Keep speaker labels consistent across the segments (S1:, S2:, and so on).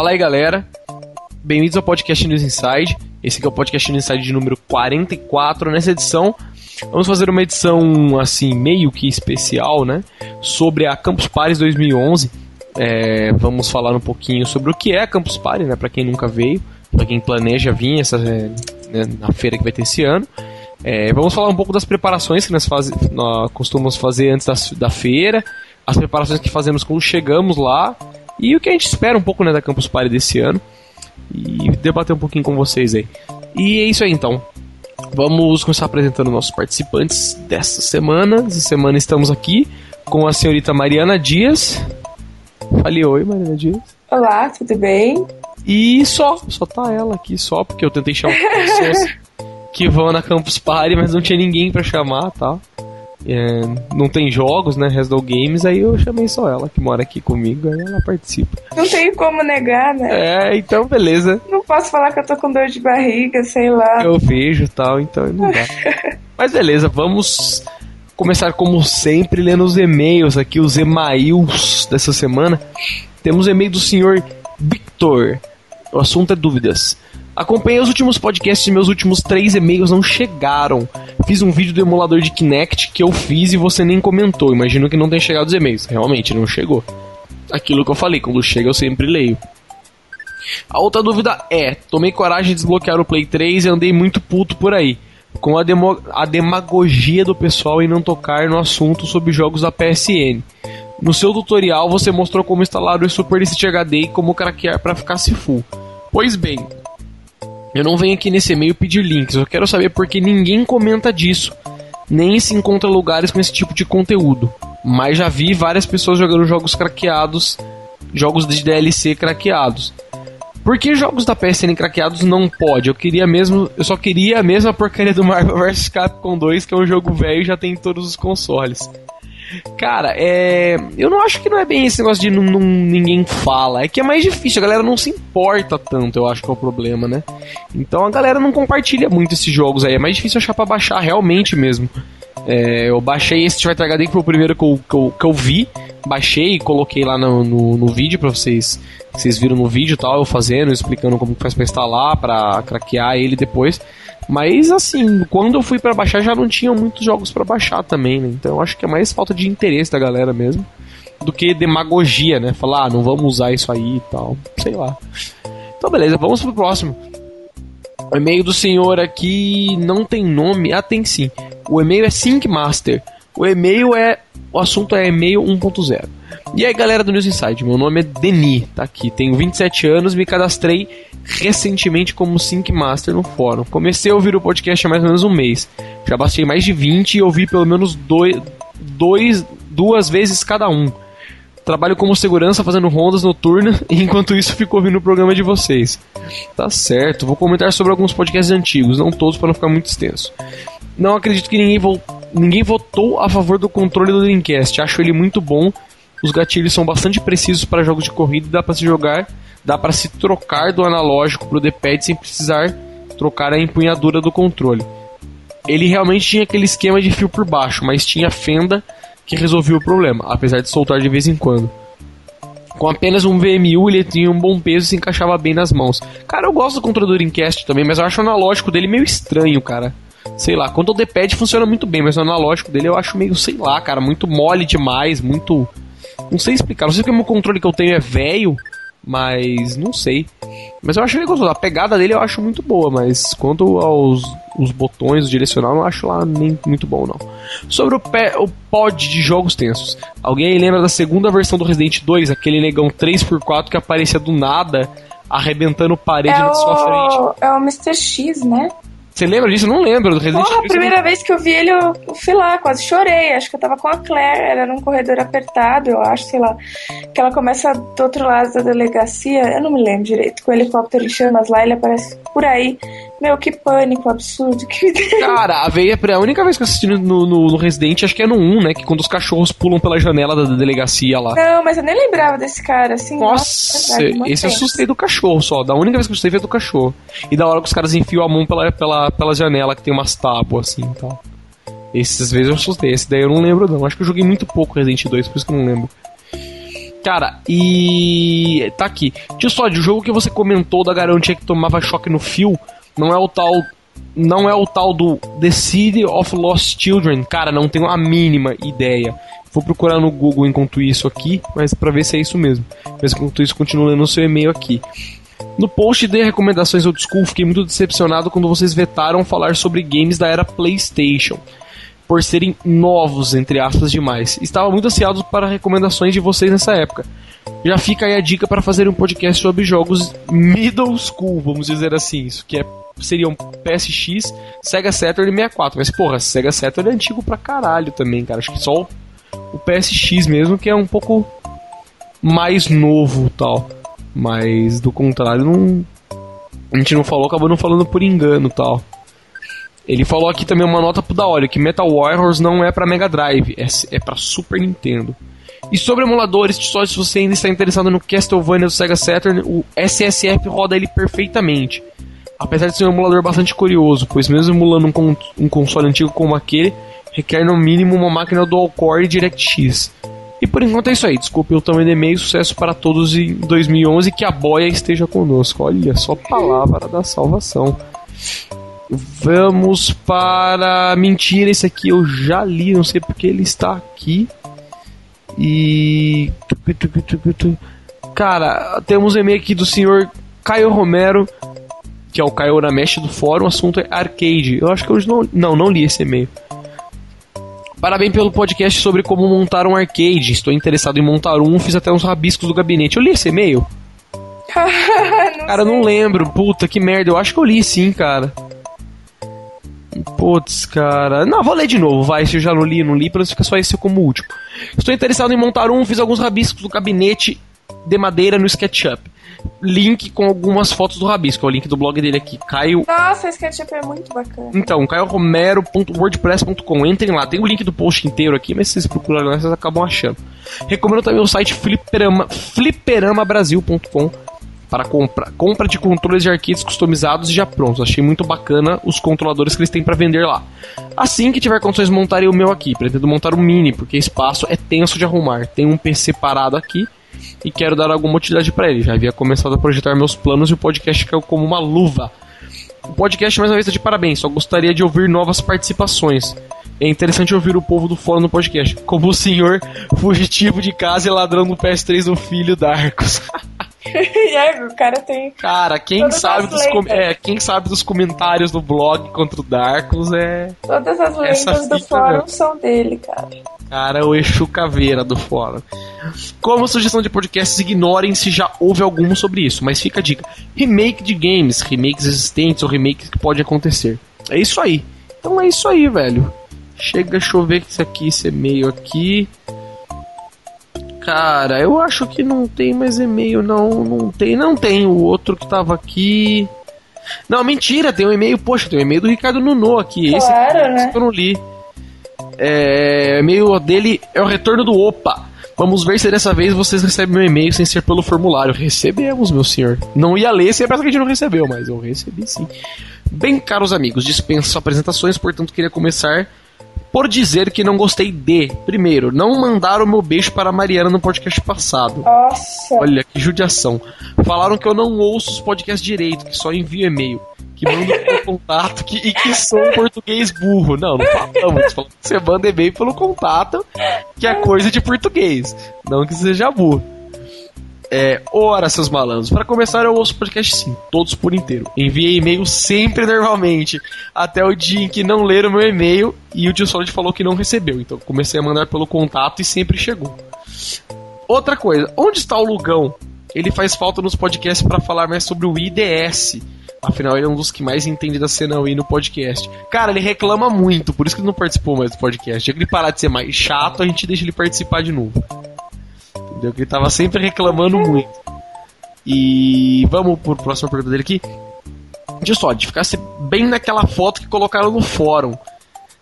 S1: Fala aí, galera. Bem-vindos ao podcast News Inside. Esse aqui é o podcast News Inside de número 44. Nessa edição, vamos fazer uma edição assim meio que especial, né, sobre a Campus Paris 2011. É, vamos falar um pouquinho sobre o que é a Campus Party, né, para quem nunca veio, para quem planeja vir essa, é, né, na feira que vai ter esse ano. É, vamos falar um pouco das preparações que nós, faz, nós costumamos fazer antes da feira, as preparações que fazemos quando chegamos lá e o que a gente espera um pouco né, da Campus Party desse ano e debater um pouquinho com vocês aí. E é isso aí então. Vamos começar apresentando nossos participantes desta semana. Essa semana estamos aqui com a senhorita Mariana Dias. Fale oi, Mariana Dias.
S2: Olá, tudo bem?
S1: E só, só tá ela aqui só, porque eu tentei chamar pessoas que vão na Campus Party, mas não tinha ninguém para chamar, tá? É, não tem jogos, né? Resdall Games, aí eu chamei só ela, que mora aqui comigo, aí ela participa.
S2: Não tem como negar,
S1: né? É, então beleza.
S2: Não posso falar que eu tô com dor de barriga, sei lá.
S1: Eu vejo tal, então não dá. Mas beleza, vamos começar como sempre lendo os e-mails aqui, os e-mails dessa semana. Temos e-mail do senhor Victor. O assunto é dúvidas. Acompanhei os últimos podcasts e meus últimos três e-mails não chegaram. Fiz um vídeo do emulador de Kinect que eu fiz e você nem comentou. Imagino que não tenha chegado os e-mails. Realmente, não chegou. Aquilo que eu falei, quando chega eu sempre leio. A outra dúvida é: tomei coragem de desbloquear o Play 3 e andei muito puto por aí. Com a, demo a demagogia do pessoal em não tocar no assunto sobre jogos da PSN. No seu tutorial você mostrou como instalar o Super HD e como craquear para ficar se full. Pois bem, eu não venho aqui nesse e-mail pedir links, eu quero saber porque ninguém comenta disso, nem se encontra lugares com esse tipo de conteúdo. Mas já vi várias pessoas jogando jogos craqueados, jogos de DLC craqueados. Por que jogos da PSN craqueados não pode? Eu queria mesmo, eu só queria a mesma porcaria do Marvel vs Capcom 2, que é um jogo velho e já tem em todos os consoles. Cara, é. Eu não acho que não é bem esse negócio de não, não, ninguém fala. É que é mais difícil, a galera não se importa tanto, eu acho que é o problema, né? Então a galera não compartilha muito esses jogos aí. É mais difícil achar pra baixar realmente mesmo. É, eu baixei esse Street HD que foi o primeiro que eu, que eu, que eu vi. Baixei e coloquei lá no, no, no vídeo pra vocês. Vocês viram no vídeo tal, eu fazendo, explicando como faz pra instalar, pra craquear ele depois. Mas assim, quando eu fui para baixar já não tinham muitos jogos para baixar também, né? Então acho que é mais falta de interesse da galera mesmo do que demagogia, né? Falar, ah, não vamos usar isso aí e tal, sei lá. Então beleza, vamos pro próximo. O e-mail do senhor aqui não tem nome. Ah, tem sim. O e-mail é Syncmaster. O e-mail é. O assunto é e-mail 1.0. E aí, galera do News Inside, meu nome é Deni, tá aqui. Tenho 27 anos, me cadastrei recentemente como Sync Master no fórum. Comecei a ouvir o podcast há mais ou menos um mês. Já baixei mais de 20 e ouvi pelo menos dois, dois, duas vezes cada um. Trabalho como segurança fazendo rondas noturnas e enquanto isso fico ouvindo o programa de vocês. Tá certo, vou comentar sobre alguns podcasts antigos, não todos para não ficar muito extenso. Não acredito que ninguém, vo ninguém votou a favor do controle do Dreamcast. Acho ele muito bom. Os gatilhos são bastante precisos para jogos de corrida e dá para se jogar dá para se trocar do analógico pro D-pad sem precisar trocar a empunhadura do controle. Ele realmente tinha aquele esquema de fio por baixo, mas tinha fenda que resolvia o problema, apesar de soltar de vez em quando. Com apenas um VMU, ele tinha um bom peso e se encaixava bem nas mãos. Cara, eu gosto do controle do Dreamcast também, mas eu acho o analógico dele meio estranho, cara. Sei lá, quanto ao D-pad funciona muito bem, mas o analógico dele eu acho meio, sei lá, cara, muito mole demais, muito. Não sei explicar. Não sei que o meu controle que eu tenho é velho mas não sei. Mas eu acho ele gostoso. A pegada dele eu acho muito boa, mas quanto aos os botões, o direcional, não acho lá nem muito bom, não. Sobre o, pé, o pod de jogos tensos. Alguém lembra da segunda versão do Resident 2? Aquele negão 3x4 que aparecia do nada, arrebentando parede é na sua frente.
S2: É o Mr. X, né?
S1: Você lembra disso? Eu não lembro do Resident
S2: Porra, a primeira vez que eu vi ele, eu, eu, fui lá, quase chorei. Acho que eu tava com a Claire, era num corredor apertado, eu acho, sei lá. Que ela começa do outro lado da delegacia, eu não me lembro direito, com o helicóptero em chamas lá, ele aparece por aí. Meu, que pânico absurdo que
S1: Cara, a veia é a única vez que eu assisti no, no, no, Resident, acho que é no 1, né? Que quando os cachorros pulam pela janela da delegacia lá.
S2: Não, mas eu nem lembrava desse cara, assim.
S1: Nossa, nossa é verdade, esse eu assustei do cachorro só. Da única vez que eu assustei foi do cachorro. E da hora que os caras enfiam a mão pela, pela, pela janela que tem umas tábuas assim e tal. Esses vezes eu assustei. Esse daí eu não lembro não. Acho que eu joguei muito pouco Resident 2, por isso que eu não lembro. Cara, e. tá aqui. Tio Sod, o jogo que você comentou da garantia que tomava choque no fio não é o tal. Não é o tal do The City of Lost Children. Cara, não tenho a mínima ideia. Vou procurar no Google enquanto isso aqui, mas para ver se é isso mesmo. Mas enquanto isso, continuo lendo o seu e-mail aqui. No post de recomendações old school, fiquei muito decepcionado quando vocês vetaram falar sobre games da era PlayStation, por serem novos, entre aspas, demais. Estava muito ansiado para recomendações de vocês nessa época. Já fica aí a dica para fazer um podcast sobre jogos middle school, vamos dizer assim, isso que é seriam PSX, Sega Saturn e 64. Mas porra, Sega Saturn é antigo pra caralho também, cara. Acho que só o PSX mesmo que é um pouco mais novo, tal. Mas do contrário, não a gente não falou, acabou não falando por engano, tal. Ele falou aqui também uma nota pro Daolio que Metal Warriors não é para Mega Drive, é, é para Super Nintendo. E sobre emuladores, só se você ainda está interessado no Castlevania do Sega Saturn, o SSF roda ele perfeitamente. Apesar de ser um emulador bastante curioso, pois mesmo emulando um, um console antigo como aquele, requer no mínimo uma máquina dual-core DirectX. E por enquanto é isso aí. Desculpe o tamanho do e-mail. Sucesso para todos em 2011. Que a boia esteja conosco. Olha só palavra da salvação. Vamos para. Mentira, esse aqui eu já li. Não sei porque ele está aqui. E. Cara, temos um e-mail aqui do senhor Caio Romero. Que é o Caio Uramesh do fórum. O assunto é arcade. Eu acho que eu não. Não, não li esse e-mail. Parabéns pelo podcast sobre como montar um arcade. Estou interessado em montar um, fiz até uns rabiscos do gabinete. Eu li esse e-mail?
S2: não
S1: cara, sei. não lembro. Puta, que merda. Eu acho que eu li sim, cara. Putz, cara. Não, vou ler de novo, vai. Se eu já não li, não li, pra não ficar só esse como último. Estou interessado em montar um, fiz alguns rabiscos do gabinete de madeira no SketchUp link com algumas fotos do Rabisco. É o link do blog dele aqui, Caio.
S2: Nossa, esse SketchUp é muito bacana.
S1: Então, caioromero.wordpress.com. Entrem lá, tem o link do post inteiro aqui, mas se vocês procurarem lá, vocês acabam achando. Recomendo também o site fliperama, fliperamabrasil.com para compra, compra de controles de arcades customizados e já prontos. Achei muito bacana os controladores que eles têm para vender lá. Assim que tiver condições, montarei o meu aqui. Pretendo montar o mini, porque espaço é tenso de arrumar. Tem um PC parado aqui e quero dar alguma utilidade para ele. Já havia começado a projetar meus planos e o podcast caiu como uma luva. O podcast mais uma vez está de parabéns, só gostaria de ouvir novas participações. É interessante ouvir o povo do fórum no podcast, como o senhor fugitivo de casa e ladrão do PS3 do filho Darkos.
S2: é, o cara tem.
S1: Cara, quem sabe, dos com... é, quem sabe dos comentários do blog contra o Darkos é.
S2: Todas as lendas do fórum são dele, cara.
S1: Cara, o Exu Caveira do fórum. Como sugestão de podcasts, ignorem se já houve algum sobre isso, mas fica a dica: remake de games, remakes existentes ou remakes que pode acontecer. É isso aí. Então é isso aí, velho. Chega, deixa eu ver esse aqui, esse e-mail aqui. Cara, eu acho que não tem mais e-mail, não. Não tem, não tem. O outro que tava aqui. Não, mentira, tem um e-mail, poxa, tem um e-mail do Ricardo Nuno aqui.
S2: Claro,
S1: esse aqui,
S2: né?
S1: que eu não li. É, o e-mail dele é o retorno do Opa. Vamos ver se dessa vez vocês recebem meu e-mail sem ser pelo formulário. Recebemos, meu senhor. Não ia ler se é que a gente não recebeu, mas eu recebi sim. Bem, caros amigos, dispenso apresentações, portanto queria começar por dizer que não gostei de, primeiro, não mandar o meu beijo para a Mariana no podcast passado.
S2: Nossa.
S1: Olha que judiação. Falaram que eu não ouço os podcasts direito, que só envio e-mail, que mando pelo contato que, e que sou um português burro. Não, não falamos. Falamos que você manda e-mail pelo contato, que é coisa de português, não que seja burro. É, ora, seus malandros. Para começar, eu ouço podcast sim, todos por inteiro. Enviei e-mail sempre normalmente, até o dia em que não leram meu e-mail e o tio Solid falou que não recebeu. Então comecei a mandar pelo contato e sempre chegou. Outra coisa, onde está o Lugão? Ele faz falta nos podcasts para falar mais sobre o IDS. Afinal, ele é um dos que mais entende da cena Wii no podcast. Cara, ele reclama muito, por isso que ele não participou mais do podcast. Já que ele parar de ser mais chato, a gente deixa ele participar de novo. Entendeu? Que ele tava sempre reclamando muito. E vamos pro próximo pergunta dele aqui. Deixa só, de ficasse bem naquela foto que colocaram no fórum.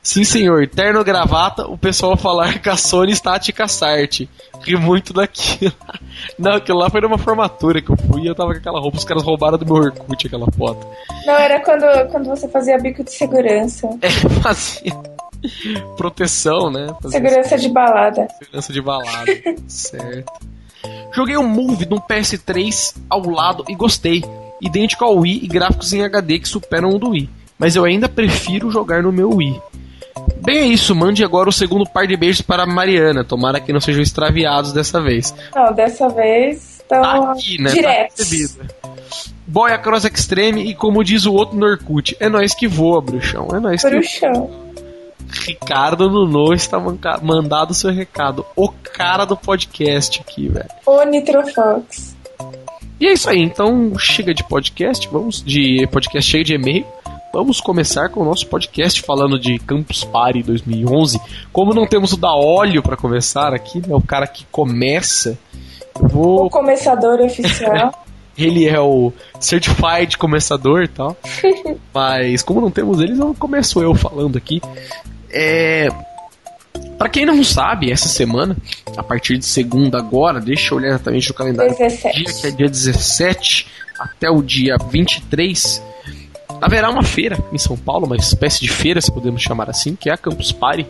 S1: Sim, senhor, terno gravata, o pessoal falar que a Sony está a te caçar-te. Ri muito daquilo. Não, aquilo lá foi numa formatura que eu fui e eu tava com aquela roupa, os caras roubaram do meu Orkut aquela foto.
S2: Não, era quando, quando você fazia bico de segurança.
S1: É, fazia. Proteção, né? Fazia
S2: segurança de balada.
S1: Segurança de balada, certo. Joguei o um Move no PS3 ao lado e gostei. Idêntico ao Wii e gráficos em HD que superam o do Wii. Mas eu ainda prefiro jogar no meu Wii. Bem é isso, mande agora o segundo par de beijos para a Mariana. Tomara que não sejam extraviados dessa vez.
S2: Não, dessa vez estão
S1: tá aqui, né? Diretos. Tá Boy Across Extreme e como diz o outro Norkut, é nós que voa, bruxão. É nós
S2: bruxão. que
S1: voa. Ricardo Nuno está mandado o seu recado. O cara do podcast aqui, velho.
S2: O Nitrofox.
S1: E é isso aí, então chega de podcast, vamos de podcast cheio de e-mail. Vamos começar com o nosso podcast falando de Campus Party 2011. Como não temos o da óleo para começar aqui, né, o cara que começa, vou...
S2: O começador oficial.
S1: ele é o certified começador e tal. Mas como não temos eles, eu começo eu falando aqui. É, para quem não sabe, essa semana, a partir de segunda agora, deixa eu olhar exatamente o calendário.
S2: 17.
S1: Dia que é dia 17 até o dia 23, haverá uma feira em São Paulo, uma espécie de feira, se podemos chamar assim, que é a Campus Party.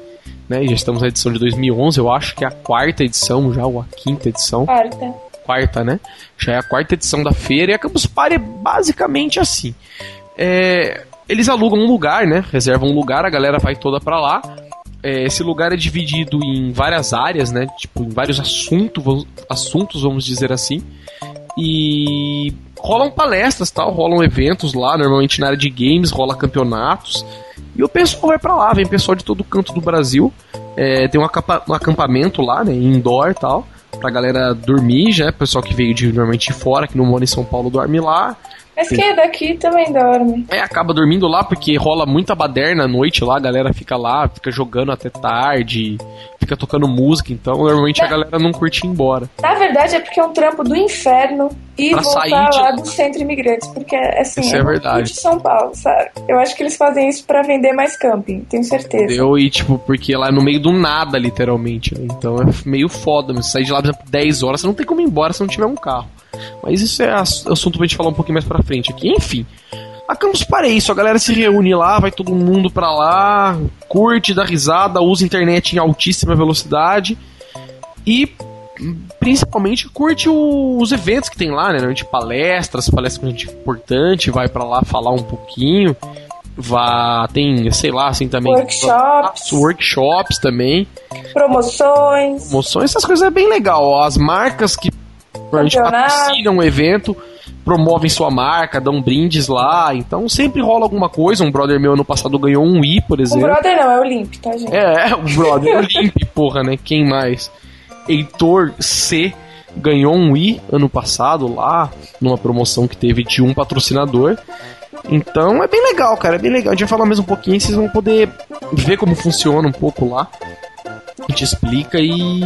S1: Né? Já estamos na edição de 2011, eu acho que é a quarta edição já, ou a quinta edição.
S2: Quarta.
S1: Quarta, né? Já é a quarta edição da feira e a Campus Party é basicamente assim. É, eles alugam um lugar, né? Reservam um lugar, a galera vai toda para lá. É, esse lugar é dividido em várias áreas, né? Tipo, em vários assuntos, assuntos, vamos dizer assim. E rolam palestras, tal, rolam eventos lá, normalmente na área de games, rola campeonatos. E o pessoal vai para lá, vem pessoal de todo canto do Brasil. É, tem um, um acampamento lá, né, indoor tal, pra galera dormir já, pessoal que veio de, normalmente de fora, que não mora em São Paulo, dorme lá.
S2: Mas quem é daqui também dorme.
S1: É, acaba dormindo lá porque rola muita baderna à noite lá, a galera fica lá, fica jogando até tarde, fica tocando música, então normalmente a galera não curte ir embora.
S2: Na verdade é porque é um trampo do inferno e pra voltar lá de... do centro imigrantes, porque assim,
S1: isso é, é verdade.
S2: de São Paulo, sabe? Eu acho que eles fazem isso para vender mais camping, tenho certeza.
S1: Deu e tipo, porque lá é no meio do nada, literalmente, né? Então é meio foda, mas sair de lá, por exemplo, 10 horas, você não tem como ir embora se não tiver um carro. Mas isso é assunto pra gente falar um pouquinho mais pra frente aqui. Enfim. A Campus Party é isso, a galera se reúne lá, vai todo mundo pra lá, curte, dá risada, usa internet em altíssima velocidade e principalmente curte os eventos que tem lá, né? De palestras, palestras com gente importante, vai para lá falar um pouquinho. Vá, tem, sei lá, assim também.
S2: Workshops.
S1: Workshops também.
S2: Promoções.
S1: Promoções, essas coisas é bem legal. As marcas que a gente patrocina um evento, promovem sua marca, dão brindes lá. Então sempre rola alguma coisa. Um brother meu ano passado ganhou um Wii, por exemplo.
S2: O brother não, é o Limp, tá, gente?
S1: É, é o brother, é o Limp, porra, né? Quem mais? Heitor C ganhou um Wii ano passado lá, numa promoção que teve de um patrocinador. Então é bem legal, cara, é bem legal. A gente vai falar mais um pouquinho, vocês vão poder ver como funciona um pouco lá a explica e,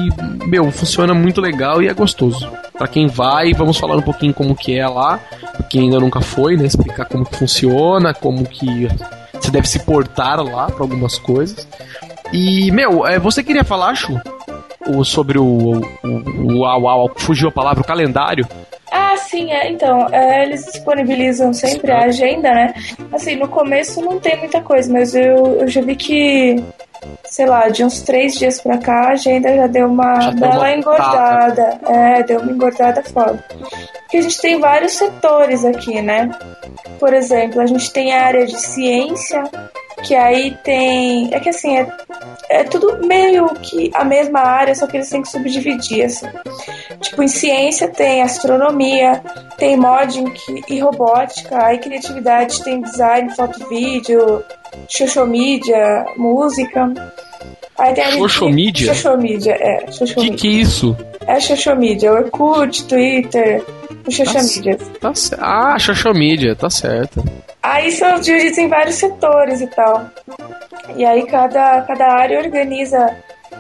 S1: meu, funciona muito legal e é gostoso. Para quem vai, vamos falar um pouquinho como que é lá, pra quem ainda nunca foi, né, explicar como que funciona, como que você deve se portar lá para algumas coisas. E, meu, é, você queria falar, Chu, sobre o, o, o, o, o fugiu a palavra, o calendário?
S2: Ah, sim, é. Então, é, eles disponibilizam sempre a agenda, né? Assim, no começo não tem muita coisa, mas eu, eu já vi que sei lá, de uns três dias pra cá, a agenda já deu uma já bela engordada. É, deu uma engordada foda. Porque a gente tem vários setores aqui, né? Por exemplo, a gente tem a área de ciência, que aí tem. É que assim, é, é tudo meio que a mesma área, só que eles têm que subdividir, assim. Tipo, em ciência tem astronomia, tem modding e robótica, aí criatividade tem design, foto vídeo, social media, música.
S1: Aí tem? Social media,
S2: é. Social
S1: que que é isso?
S2: É media, Orkut, Twitter, social tá.
S1: Tá, ah, media, tá certo.
S2: Aí são divididos em vários setores e tal. E aí cada, cada área organiza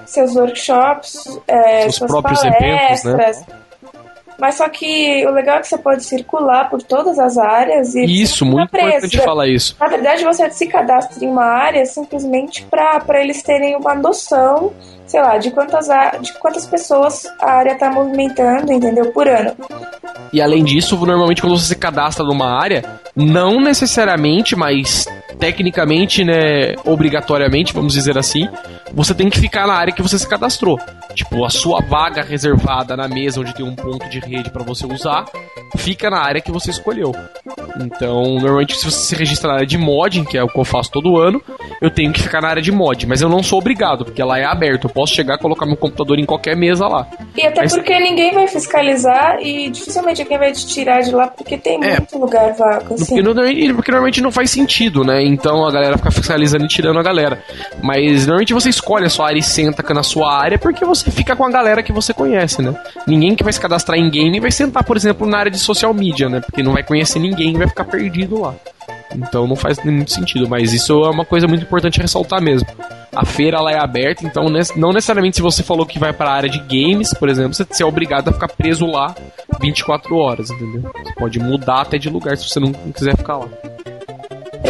S2: seus workshops, é,
S1: Os suas próprios palestras, eventos, né?
S2: Mas só que o legal é que você pode circular por todas as áreas e.
S1: Isso, muito preso. importante falar isso.
S2: Na verdade, você se cadastra em uma área simplesmente para eles terem uma noção, sei lá, de quantas, de quantas pessoas a área está movimentando, entendeu? Por ano.
S1: E além disso, normalmente quando você se cadastra numa área, Não necessariamente, mas tecnicamente, né, obrigatoriamente, vamos dizer assim, você tem que ficar na área que você se cadastrou. Tipo, a sua vaga reservada na mesa onde tem um ponto de rede para você usar, fica na área que você escolheu. Então, normalmente, se você se registra na área de modding, que é o que eu faço todo ano, eu tenho que ficar na área de mod, mas eu não sou obrigado, porque ela é aberta. Chegar e colocar meu computador em qualquer mesa lá.
S2: E até
S1: Mas-
S2: porque ninguém vai fiscalizar e dificilmente alguém vai te tirar de lá porque tem
S1: É.
S2: muito lugar vago, assim.
S1: Porque, no- porque normalmente não faz sentido, né? Então a galera fica fiscalizando e tirando a galera. Mas normalmente você escolhe a sua área e senta na sua área porque você fica com a galera que você conhece, né? Ninguém que vai se cadastrar em game vai sentar, por exemplo, na área de social media, né? Porque não vai conhecer ninguém e vai ficar perdido lá. Então não faz muito sentido, mas isso é uma coisa muito importante ressaltar mesmo. A feira ela é aberta, então não necessariamente se você falou que vai para a área de games, por exemplo, você é obrigado a ficar preso lá 24 horas, entendeu? Você pode mudar até de lugar se você não quiser ficar lá.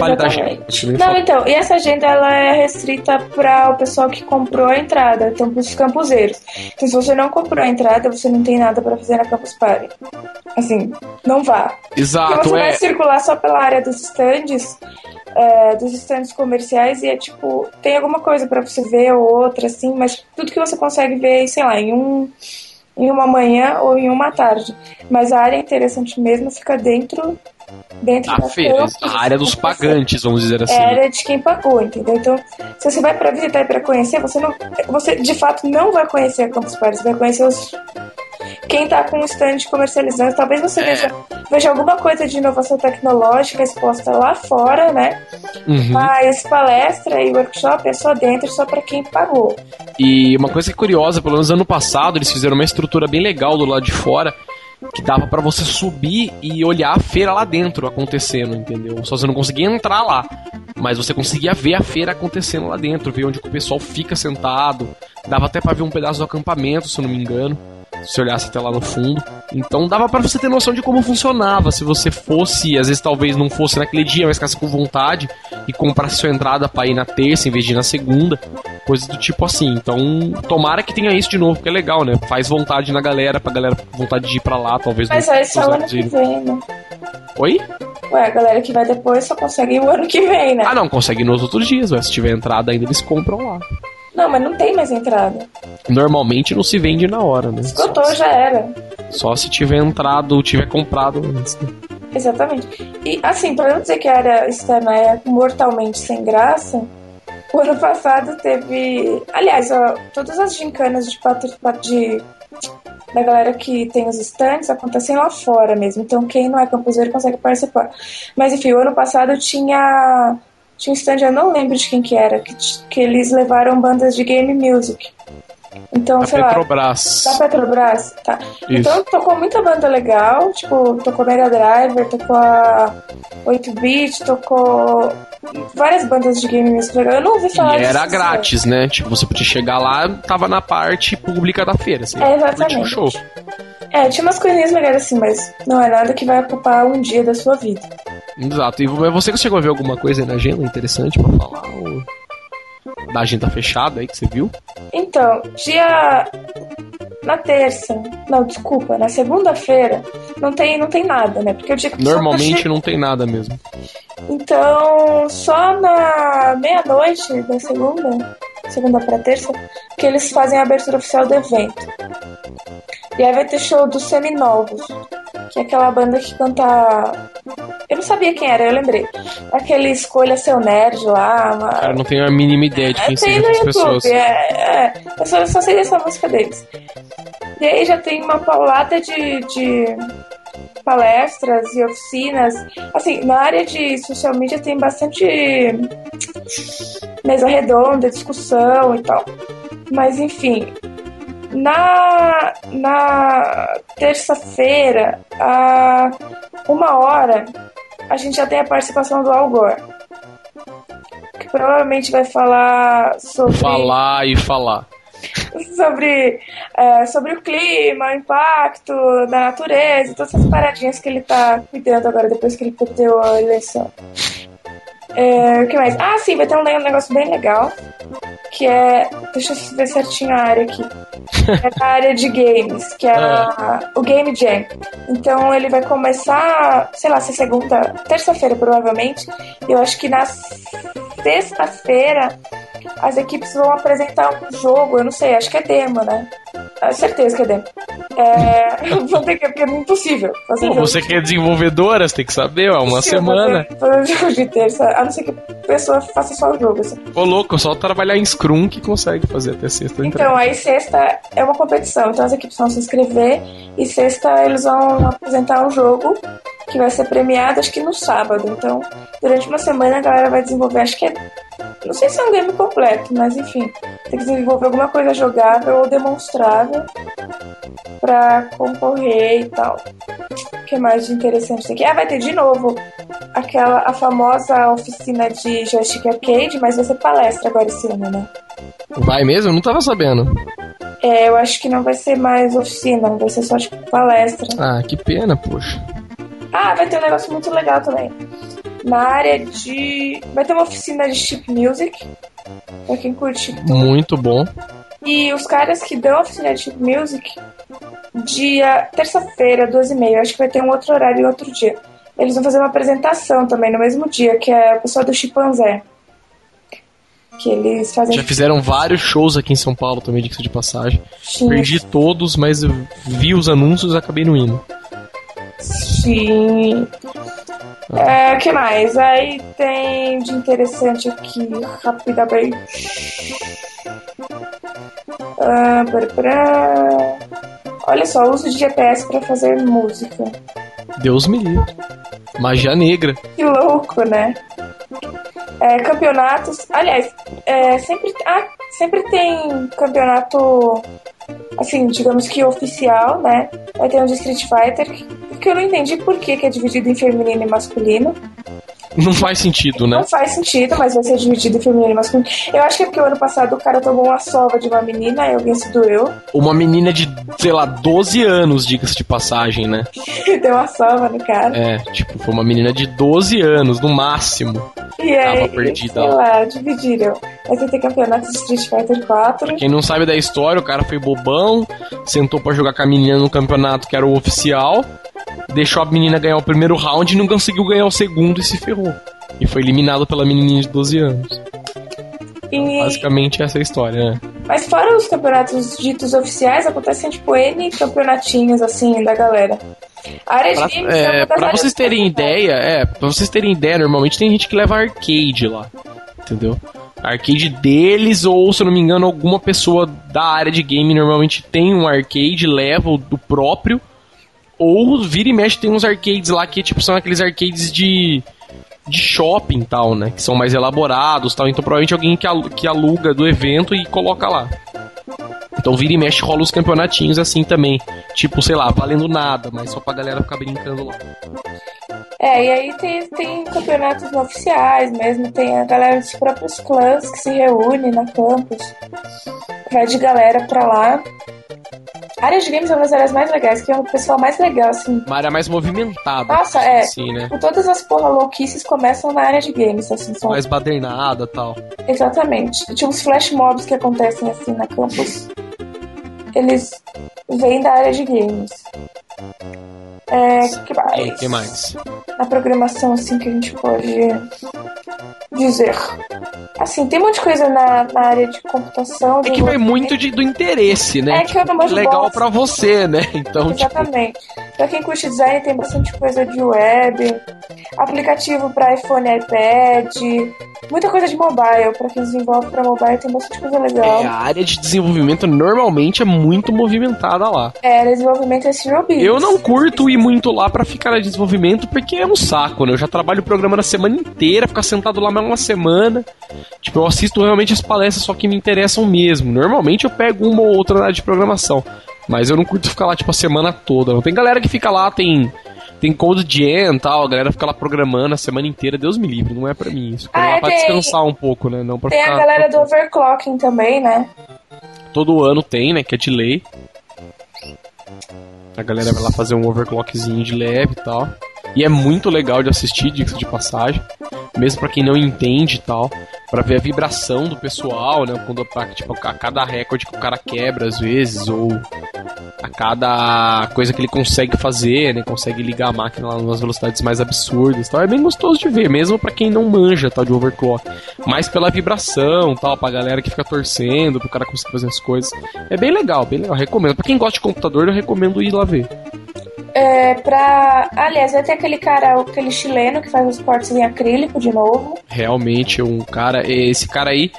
S1: Fale da agenda. Você
S2: Não, então, e essa agenda ela é restrita para o pessoal que comprou a entrada, então para os campuseiros. Então, se você não comprou a entrada, você não tem nada para fazer na Campus Party. Assim, não vá. Porque
S1: Exato,
S2: você vai
S1: é.
S2: circular só pela área dos stands, é, dos stands comerciais, e é tipo, tem alguma coisa pra você ver ou outra, assim, mas tudo que você consegue ver, sei lá, em um. Em uma manhã ou em uma tarde. Mas a área interessante mesmo fica dentro. Dentro
S1: A
S2: da
S1: feira, a área dos pagantes, vamos dizer assim.
S2: É a área de quem pagou, entendeu? Então, se você vai pra visitar e pra conhecer, você não. Você de fato não vai conhecer a Campus Party, você vai conhecer os. Quem tá com o stand comercializando, talvez você
S1: É.
S2: veja, veja alguma coisa de inovação tecnológica exposta lá fora, né?
S1: Uhum.
S2: Mas palestra e workshop é só dentro, só pra quem pagou.
S1: E uma coisa curiosa, pelo menos ano passado, eles fizeram uma estrutura bem legal do lado de fora, que dava pra você subir e olhar a feira lá dentro acontecendo, entendeu? Só você não conseguia entrar lá, mas você conseguia ver a feira acontecendo lá dentro, ver onde o pessoal fica sentado. Dava até pra ver um pedaço do acampamento, se eu não me engano. Se olhasse até lá no fundo. Então dava pra você ter noção de como funcionava. Se você fosse, às vezes talvez não fosse naquele dia, mas ficasse com vontade e comprasse sua entrada pra ir na terça em vez de ir na segunda. Coisas do tipo assim. Então, tomara que tenha isso de novo, porque é legal, né? Faz vontade na galera, pra galera vontade de ir pra lá, talvez
S2: Mas
S1: não-
S2: aí só ano que vem, né?
S1: Oi?
S2: Ué, a galera que vai depois só consegue ir o ano que vem, né?
S1: Ah, não, consegue nos outros dias, ué. Se tiver entrada ainda, eles compram lá.
S2: Não, mas não tem mais entrada.
S1: Normalmente não se vende na hora, né?
S2: Esgotou, já era.
S1: Só se tiver entrado ou tiver comprado antes. né?
S2: Exatamente. E assim, pra não dizer que a área externa é mortalmente sem graça, o ano passado teve. Aliás, ó, todas as gincanas de, patro- de da galera que tem os stands acontecem lá fora mesmo. Então quem não é campuseiro consegue participar. Mas enfim, o ano passado tinha. Tinha um stand, eu não lembro de quem que era, que, que eles levaram bandas de game music. Então,
S1: Da
S2: sei lá.
S1: Petrobras.
S2: Da Petrobras? Tá.
S1: Isso.
S2: Então tocou muita banda legal, tipo, tocou Mega Driver, tocou a 8-bit, tocou várias bandas de game legal. Eu não ouvi
S1: E
S2: falar
S1: era
S2: disso,
S1: grátis, né? Tipo, você podia chegar lá, tava na parte pública da feira. Assim,
S2: É, exatamente.
S1: o show.
S2: É, tinha umas coisinhas legais assim, mas não é nada que vai ocupar um dia da sua vida.
S1: Exato. E você chegou a ver alguma coisa aí na agenda interessante pra falar? Ou... Da agenda fechada aí que você viu?
S2: Então, dia. Na terça. Não, desculpa, na segunda-feira não tem, não tem nada, né? Porque o dia que
S1: Normalmente não tem nada mesmo.
S2: Então, só na meia-noite da segunda, segunda pra terça, que eles fazem a abertura oficial do evento. E aí vai ter show dos Seminovos, que é aquela banda que canta. Eu não sabia quem era, eu lembrei. Aquele Escolha Seu Nerd lá. Uma...
S1: Cara, não tenho a mínima ideia de quem
S2: É, tem
S1: sejam
S2: no
S1: essas
S2: YouTube,
S1: pessoas.
S2: é, é. Eu só, só sei dessa música deles. E aí já tem uma paulada de, de palestras e oficinas. Assim, na área de social media tem bastante mesa redonda, discussão e tal. Mas enfim, na, na terça-feira, a uma hora, a gente já tem a participação do Al Gore. Que provavelmente vai falar sobre
S1: Falar e falar.
S2: sobre, é, sobre o clima, o impacto da natureza, todas essas paradinhas que ele tá cuidando agora depois que ele perdeu a eleição. É, o que mais? Ah, sim, vai ter um negócio bem legal. Que é. Deixa eu ver certinho a área aqui. É a área de games, que é a, o Game Jam. Então ele vai começar, sei lá, se é segunda, terça-feira provavelmente. Eu acho que na sexta-feira as equipes vão apresentar um jogo, eu não sei, acho que é demo, né? É certeza que é demo. É, vão ter que, porque é impossível
S1: fazer Pô, Você que é desenvolvedora, você tem que saber, é uma semana.
S2: Fazer jogo de terça, a não ser que a pessoa faça só o jogo. Assim.
S1: Ô, louco, só trabalhar em Scrum que consegue fazer até sexta.
S2: Então, aí sexta é uma competição, então as equipes vão se inscrever e sexta eles vão apresentar um jogo que vai ser premiado, acho que no sábado. Então, durante uma semana a galera vai desenvolver, acho que é não sei se é um game completo, mas enfim. Tem que desenvolver alguma coisa jogável ou demonstrável pra concorrer e tal. O que mais de interessante tem aqui? Ah, vai ter de novo aquela a famosa oficina de joystick arcade, mas vai ser palestra agora esse ano, né?
S1: Vai mesmo? Eu não tava sabendo.
S2: É, eu acho que não vai ser mais oficina, vai ser só tipo palestra.
S1: Ah, que pena, poxa.
S2: Ah, vai ter um negócio muito legal também na área de. Vai ter uma oficina de chip music. Pra quem curte.
S1: Muito bom.
S2: E os caras que dão a oficina de chip music, dia terça-feira, 12h30, acho que vai ter um outro horário e outro dia. Eles vão fazer uma apresentação também no mesmo dia, que é o pessoal do Chimpanzé. Que eles fazem.
S1: Já fizeram vários shows aqui em São Paulo também, de passagem. Sim. Perdi todos, mas vi os anúncios e acabei não indo.
S2: Sim. É, que mais? Aí tem de interessante aqui, rapidamente. Ah, Olha só, uso de GPS para fazer música.
S1: Deus me livre. Magia negra.
S2: Que louco, né? É, campeonatos. Aliás, é, sempre, ah, sempre tem campeonato, assim, digamos que oficial, né? Vai ter um de Street Fighter, que eu não entendi por que, que é dividido em feminino e masculino.
S1: Não faz sentido, né?
S2: Não faz sentido, mas vai ser dividido em feminino e masculino. Eu acho que é porque o ano passado o cara tomou uma sova de uma menina e alguém se doeu.
S1: Uma menina de, sei lá, 12 anos, diga-se de passagem, né?
S2: Deu uma sova no cara.
S1: É, tipo, foi uma menina de 12 anos, no máximo.
S2: E aí, Tava perdida. sei lá, dividiram. Aí você tem campeonato de Street Fighter 4. Pra
S1: quem não sabe da história, o cara foi bobão, sentou para jogar com a menina no campeonato que era o oficial deixou a menina ganhar o primeiro round e não conseguiu ganhar o segundo e se ferrou. E foi eliminado pela menininha de 12 anos. E... Basicamente essa é a história, né?
S2: Mas fora os campeonatos ditos oficiais, acontecem tipo N campeonatinhos assim da galera.
S1: A área pra, de games é, pra vocês terem ideia, é, pra vocês terem ideia, normalmente tem gente que leva arcade lá. Entendeu? Arcade deles, ou se eu não me engano, alguma pessoa da área de game normalmente tem um arcade, leva do próprio ou vira e mexe tem uns arcades lá que tipo são aqueles arcades de de shopping tal, né? Que são mais elaborados tal. Então provavelmente alguém que aluga do evento e coloca lá. Então vira e mexe rola os campeonatinhos assim também. Tipo, sei lá, valendo nada, mas só pra galera ficar brincando lá.
S2: É, e aí tem, tem campeonatos oficiais mesmo, tem a galera dos próprios clãs que se reúne na campus. Vai de galera pra lá. A área de games é uma das áreas mais legais, que é o pessoal mais legal, assim.
S1: Uma área mais movimentada.
S2: Nossa, é. Assim, né? Todas as porra louquices começam na área de games, assim. São...
S1: Mais badernada e tal.
S2: Exatamente. Tinha uns flash mobs que acontecem, assim, na campus. Eles vêm da área de games. É, que mais?
S1: que mais?
S2: A programação, assim, que a gente pode dizer. Assim, tem muita coisa na, na área de computação.
S1: É que vai muito de, do interesse, né?
S2: É que eu não tipo,
S1: Legal para você, né? Então,
S2: tipo, Exatamente. Tipo... Pra quem curte design, tem bastante coisa de web, aplicativo para iPhone e iPad, muita coisa de mobile. Pra quem desenvolve pra mobile, tem bastante coisa legal.
S1: É, a área de desenvolvimento normalmente é muito movimentada lá.
S2: É, desenvolvimento é Zero
S1: Eu não curto ir muito lá para ficar no desenvolvimento porque é um saco, né? Eu já trabalho programando a semana inteira, ficar sentado lá mais uma semana. Tipo, eu assisto realmente as palestras só que me interessam mesmo. Normalmente eu pego uma ou outra na área de programação. Mas eu não curto ficar lá, tipo, a semana toda. Tem galera que fica lá, tem. Tem Code Gen e tal, a galera fica lá programando a semana inteira, Deus me livre, não é pra mim isso. Ah, é, pra tem... descansar um pouco, né? Não pra
S2: tem
S1: ficar...
S2: a galera do overclocking também, né?
S1: Todo ano tem, né? Que é de lei. A galera vai lá fazer um overclockzinho de leve e tal. E é muito legal de assistir, diga de passagem. Mesmo para quem não entende e tal. para ver a vibração do pessoal, né? Quando tipo, a cada recorde que o cara quebra às vezes ou a cada coisa que ele consegue fazer, né? Consegue ligar a máquina lá nas velocidades mais absurdas, tal. É bem gostoso de ver, mesmo para quem não manja, tal, de overclock. Mas pela vibração, tal, pra galera que fica torcendo, pro cara conseguir fazer as coisas. É bem legal, bem legal. Recomendo. Pra quem gosta de computador, eu recomendo ir lá ver.
S2: É, pra. Aliás, vai ter aquele cara, aquele chileno que faz os cortes em acrílico de novo.
S1: Realmente, um cara. Esse cara aí.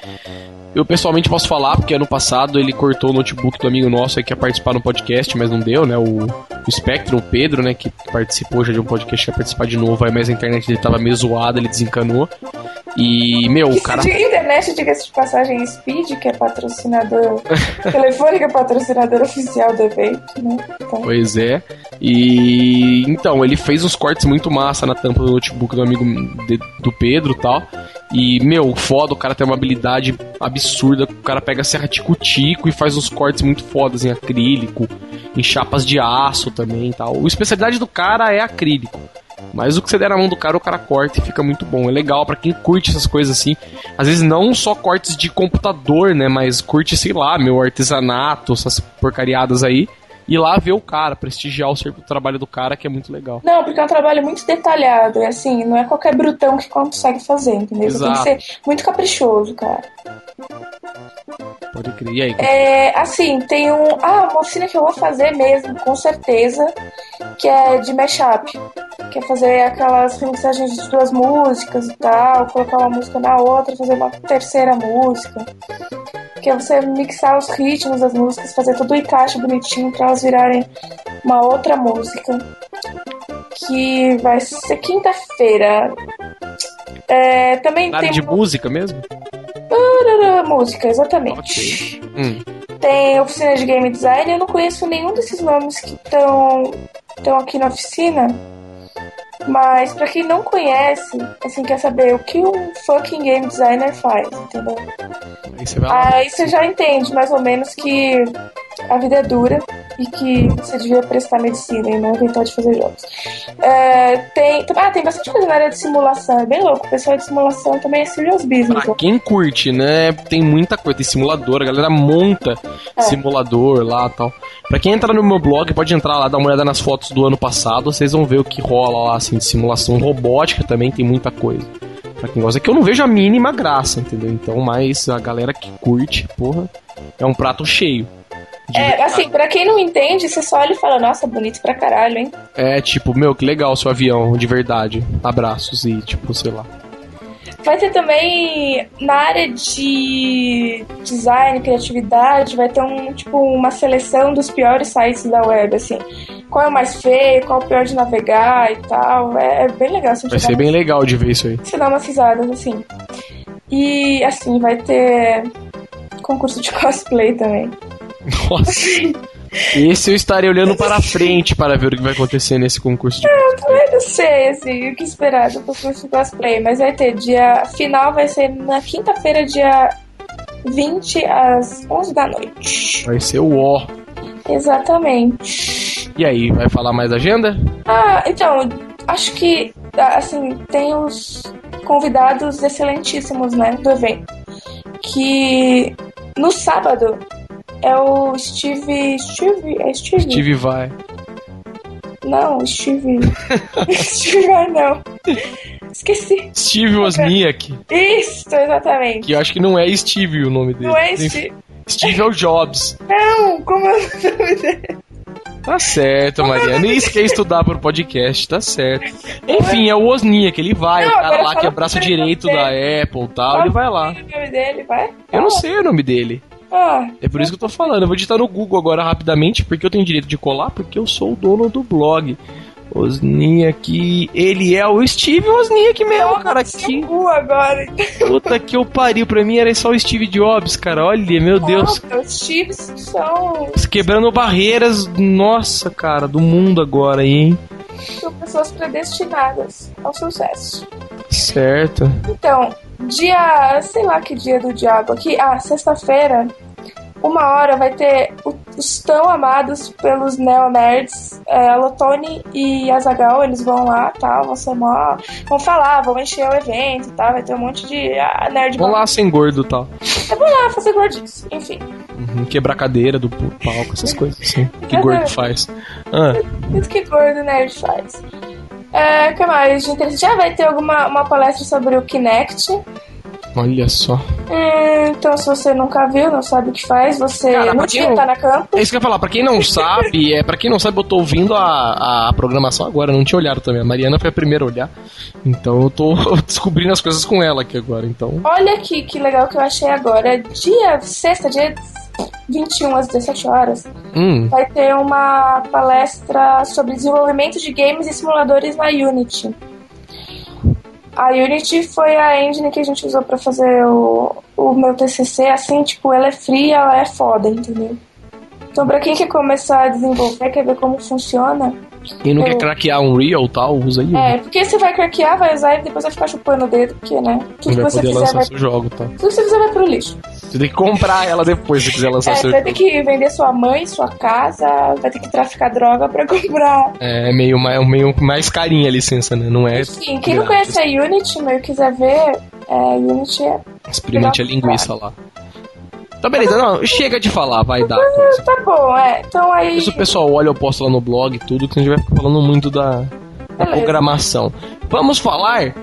S1: Eu pessoalmente posso falar, porque ano passado ele cortou o notebook do amigo nosso aí que ia participar no podcast, mas não deu, né? O, o Spectrum, o Pedro, né? Que participou já de um podcast, ia participar de novo, aí, mas a internet dele tava meio zoada, ele desencanou. E, meu, o cara.
S2: De internet, diga-se de passagem, Speed, que é patrocinador. Telefônica é patrocinador oficial do evento, né?
S1: Então. Pois é. E. Então, ele fez uns cortes muito massa na tampa do notebook do amigo de, do Pedro e tal. E, meu, foda, o cara tem uma habilidade absurda. O cara pega serra tico-tico e faz uns cortes muito fodas em acrílico, em chapas de aço também e tal. A especialidade do cara é acrílico. Mas o que você der na mão do cara, o cara corta e fica muito bom. É legal para quem curte essas coisas assim. Às vezes não só cortes de computador, né? Mas curte, sei lá, meu artesanato, essas porcariadas aí ir lá ver o cara, prestigiar o, o trabalho do cara, que é muito legal.
S2: Não, porque é um trabalho muito detalhado, é assim, não é qualquer brutão que consegue fazer, entendeu? Exato. Tem que ser muito caprichoso, cara.
S1: Pode crer. E aí?
S2: É, assim, tem um. Ah, uma oficina que eu vou fazer mesmo, com certeza, que é de mashup. Que é fazer aquelas remixagens de duas músicas e tal, colocar uma música na outra, fazer uma terceira música. Que é você mixar os ritmos das músicas, fazer todo o encaixe bonitinho pra elas virarem uma outra música. Que vai ser quinta-feira. É, também
S1: Nada
S2: tem.
S1: de música mesmo?
S2: música, exatamente. Okay. Hum. Tem oficina de game design, eu não conheço nenhum desses nomes que estão aqui na oficina. Mas para quem não conhece, assim, quer saber o que um fucking game designer faz, entendeu? Aí você já entende mais ou menos que a vida é dura e que você devia prestar medicina e não inventar de fazer jogos. É, tem, ah, tem bastante coisa na área de simulação, é bem louco. O pessoal de simulação também é serious business.
S1: Pra quem curte, né? Tem muita coisa, tem simulador, a galera monta é. simulador lá e tal. Pra quem entrar no meu blog, pode entrar lá, dar uma olhada nas fotos do ano passado, vocês vão ver o que rola lá, assim, de simulação robótica também, tem muita coisa. Pra quem gosta, é que eu não vejo a mínima graça, entendeu? Então, mas a galera que curte, porra, é um prato cheio.
S2: É, assim, pra quem não entende, você só olha e fala, nossa, bonito pra caralho, hein?
S1: É, tipo, meu, que legal seu avião, de verdade. Abraços e, tipo, sei lá.
S2: Vai ter também na área de design, criatividade, vai ter um tipo uma seleção dos piores sites da web, assim. Qual é o mais feio, qual é o pior de navegar e tal. É, é bem legal. Assim,
S1: vai ser bem legal de ver isso aí.
S2: Você dá umas risadas, assim. E assim, vai ter concurso de cosplay também.
S1: Nossa. Esse eu estarei olhando para frente para ver o que vai acontecer nesse concurso de
S2: cosplay. Eu não sei, assim, o que esperar do concurso de cosplay, mas vai ter dia. Final vai ser na quinta-feira, dia 20 às 11 da noite.
S1: Vai ser o ó.
S2: Exatamente.
S1: E aí, vai falar mais da agenda?
S2: Ah, então, acho que, assim, tem os convidados excelentíssimos, né, do evento. Que no sábado é o Steve. Steve? É Steve?
S1: Steve vai.
S2: Não, Steve. Steve vai não. Esqueci.
S1: Steve Wozniak.
S2: Isso, exatamente.
S1: Que eu acho que não é Steve o nome dele.
S2: Não é Steve.
S1: Steve é o Jobs.
S2: Não, como é o nome dele?
S1: Tá certo, Maria. Nem quer estudar pro podcast, tá certo. Enfim, é o Wozniak, ele vai, não, o cara lá que é braço direito da Apple e tal, ele vai lá.
S2: O nome dele, vai?
S1: Eu não sei o nome dele. Ah, é por isso que eu tô falando. Eu vou digitar no Google agora rapidamente, porque eu tenho direito de colar, porque eu sou o dono do blog. Osniak, ele é o Steve Osniak mesmo, cara. Que
S2: agora.
S1: Puta que eu pariu, pra mim era só o Steve Jobs, cara. Olha, meu Deus.
S2: Os Steves são.
S1: Quebrando barreiras, nossa, cara, do mundo agora, hein?
S2: São pessoas predestinadas ao sucesso.
S1: Certo.
S2: Então, dia. sei lá que dia do diabo aqui. Ah, sexta-feira uma hora vai ter os tão amados pelos neonerds, é, a Lotone e Azagal, eles vão lá, tal, vão ser mó, vão falar, vão encher o evento, tal, vai ter um monte de ah, nerd.
S1: Vão lá sem gordo, tal.
S2: É, vão lá fazer gordice, enfim.
S1: Uhum, quebrar cadeira do palco, essas coisas assim. que gordo faz.
S2: Ah. Tudo que gordo nerd faz. É, que mais de interessante? Já vai ter alguma uma palestra sobre o Kinect.
S1: Olha só.
S2: Hum, então, se você nunca viu, não sabe o que faz, você Cara, não tinha tá na campo.
S1: É isso que eu ia falar. Pra quem não sabe, é para quem não sabe, eu tô ouvindo a, a programação agora, não tinha olhado também. A Mariana foi a primeira a olhar. Então eu tô descobrindo as coisas com ela aqui agora. Então.
S2: Olha aqui que legal que eu achei agora. Dia sexta, dia 21 às 17 horas, hum. vai ter uma palestra sobre desenvolvimento de games e simuladores na Unity. A Unity foi a engine que a gente usou para fazer o, o meu TCC, assim, tipo, ela é fria, ela é foda, entendeu? Então, pra quem quer começar a desenvolver, quer ver como funciona,
S1: e não quer craquear um Real tal, usa aí.
S2: É, porque você vai craquear, vai usar e depois vai ficar chupando o dedo, porque, né?
S1: Tudo que você fizer vai... jogo, tá?
S2: Tudo que você fizer vai pro lixo.
S1: Você tem que comprar ela depois se quiser lançar
S2: é,
S1: seu
S2: Você vai ter que vender sua mãe, sua casa, vai ter que traficar droga pra comprar.
S1: É, é meio, mais, meio mais carinha a licença, né? Não é.
S2: Sim, quem não conhece a Unity, meu, quiser ver, é, Unity é.
S1: Experimente a linguiça lá. Tá beleza, não, chega de falar, vai dar.
S2: Coisa. Tá bom, é. Então aí.
S1: Isso o pessoal olha, eu posto lá no blog tudo, que a gente vai ficar falando muito da, da programação. Vamos falar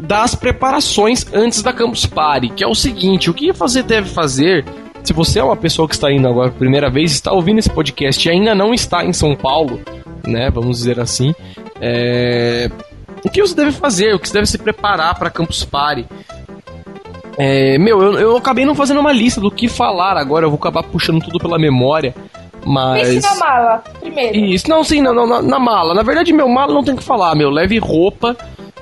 S1: das preparações antes da Campus Party, que é o seguinte: o que você deve fazer se você é uma pessoa que está indo agora pela primeira vez, está ouvindo esse podcast e ainda não está em São Paulo, né? Vamos dizer assim. É... O que você deve fazer? O que você deve se preparar para Campus Party? É, meu, eu, eu acabei não fazendo uma lista do que falar agora, eu vou acabar puxando tudo pela memória. Mas.
S2: Pense na mala, primeiro.
S1: Isso, não, sim, não, não na, na, mala. Na verdade, meu mala não tem que falar, meu. Leve roupa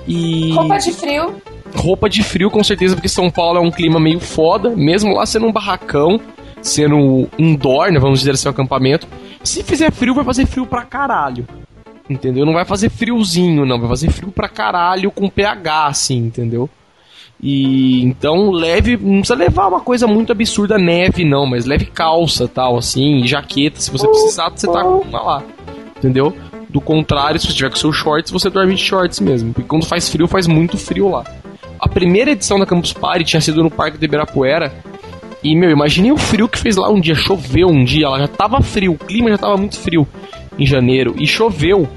S1: e.
S2: Roupa de frio.
S1: Roupa de frio, com certeza, porque São Paulo é um clima meio foda, mesmo lá sendo um barracão, sendo indoor, né? Vamos dizer assim, um acampamento. Se fizer frio, vai fazer frio pra caralho. Entendeu? Não vai fazer friozinho, não. Vai fazer frio pra caralho com pH, assim, entendeu? E então leve, não precisa levar uma coisa muito absurda neve não, mas leve calça, tal assim, jaqueta, se você precisar, você tá com uma lá. Entendeu? Do contrário, se você tiver com seus shorts, você dorme de shorts mesmo, porque quando faz frio, faz muito frio lá. A primeira edição da Campus Party tinha sido no Parque de Ibirapuera. E, meu, imagine o frio que fez lá um dia. Choveu um dia, ela já tava frio, o clima já tava muito frio em janeiro. E choveu.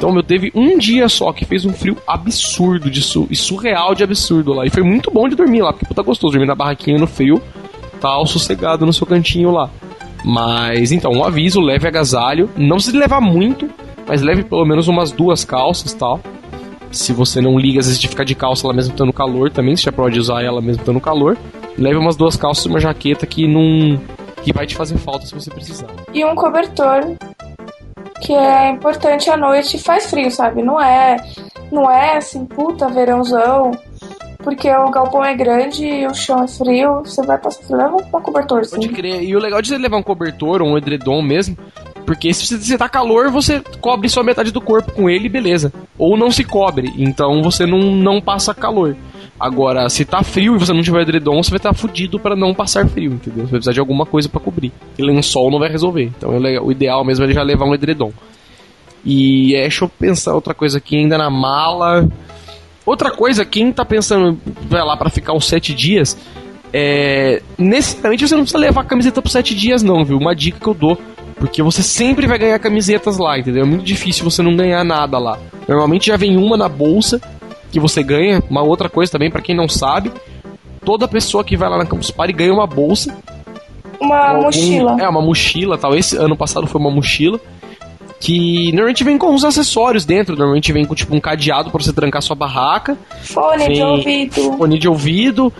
S1: Então, meu, teve um dia só que fez um frio absurdo de su e surreal de absurdo lá. E foi muito bom de dormir lá, porque puta gostoso dormir na barraquinha no frio, tal, sossegado no seu cantinho lá. Mas então, um aviso, leve agasalho. Não se levar muito, mas leve pelo menos umas duas calças tal. Se você não liga, às vezes de ficar de calça ela mesmo estando calor também, você já pode usar ela mesmo estando calor. Leve umas duas calças e uma jaqueta que não. que vai te fazer falta se você precisar.
S2: E um cobertor que é importante à noite faz frio, sabe? Não é, não é assim, puta, verãozão, porque o galpão é grande e o chão é frio, você vai passar frio, leva um cobertor, sim.
S1: Pode crer. E o legal de você levar um cobertor ou um edredom mesmo, porque se você tá calor, você cobre só metade do corpo com ele, beleza. Ou não se cobre, então você não, não passa calor. Agora, se tá frio e você não tiver edredom, você vai estar tá fudido para não passar frio, entendeu? Você vai precisar de alguma coisa para cobrir. E lençol não vai resolver. Então é o ideal mesmo é já levar um edredom. E é, deixa eu pensar outra coisa aqui ainda na mala. Outra coisa, quem tá pensando, vai lá para ficar os sete dias, é. Necessariamente você não precisa levar a camiseta por sete dias, não, viu? Uma dica que eu dou. Porque você sempre vai ganhar camisetas lá, entendeu? É muito difícil você não ganhar nada lá. Normalmente já vem uma na bolsa que você ganha. Uma outra coisa também, para quem não sabe, toda pessoa que vai lá na Campus Party ganha uma bolsa.
S2: Uma algum, mochila.
S1: É, uma mochila tal. Esse ano passado foi uma mochila. Que normalmente vem com os acessórios dentro. Normalmente vem com tipo um cadeado para você trancar sua barraca.
S2: Fone de ouvido.
S1: Fone de ouvido.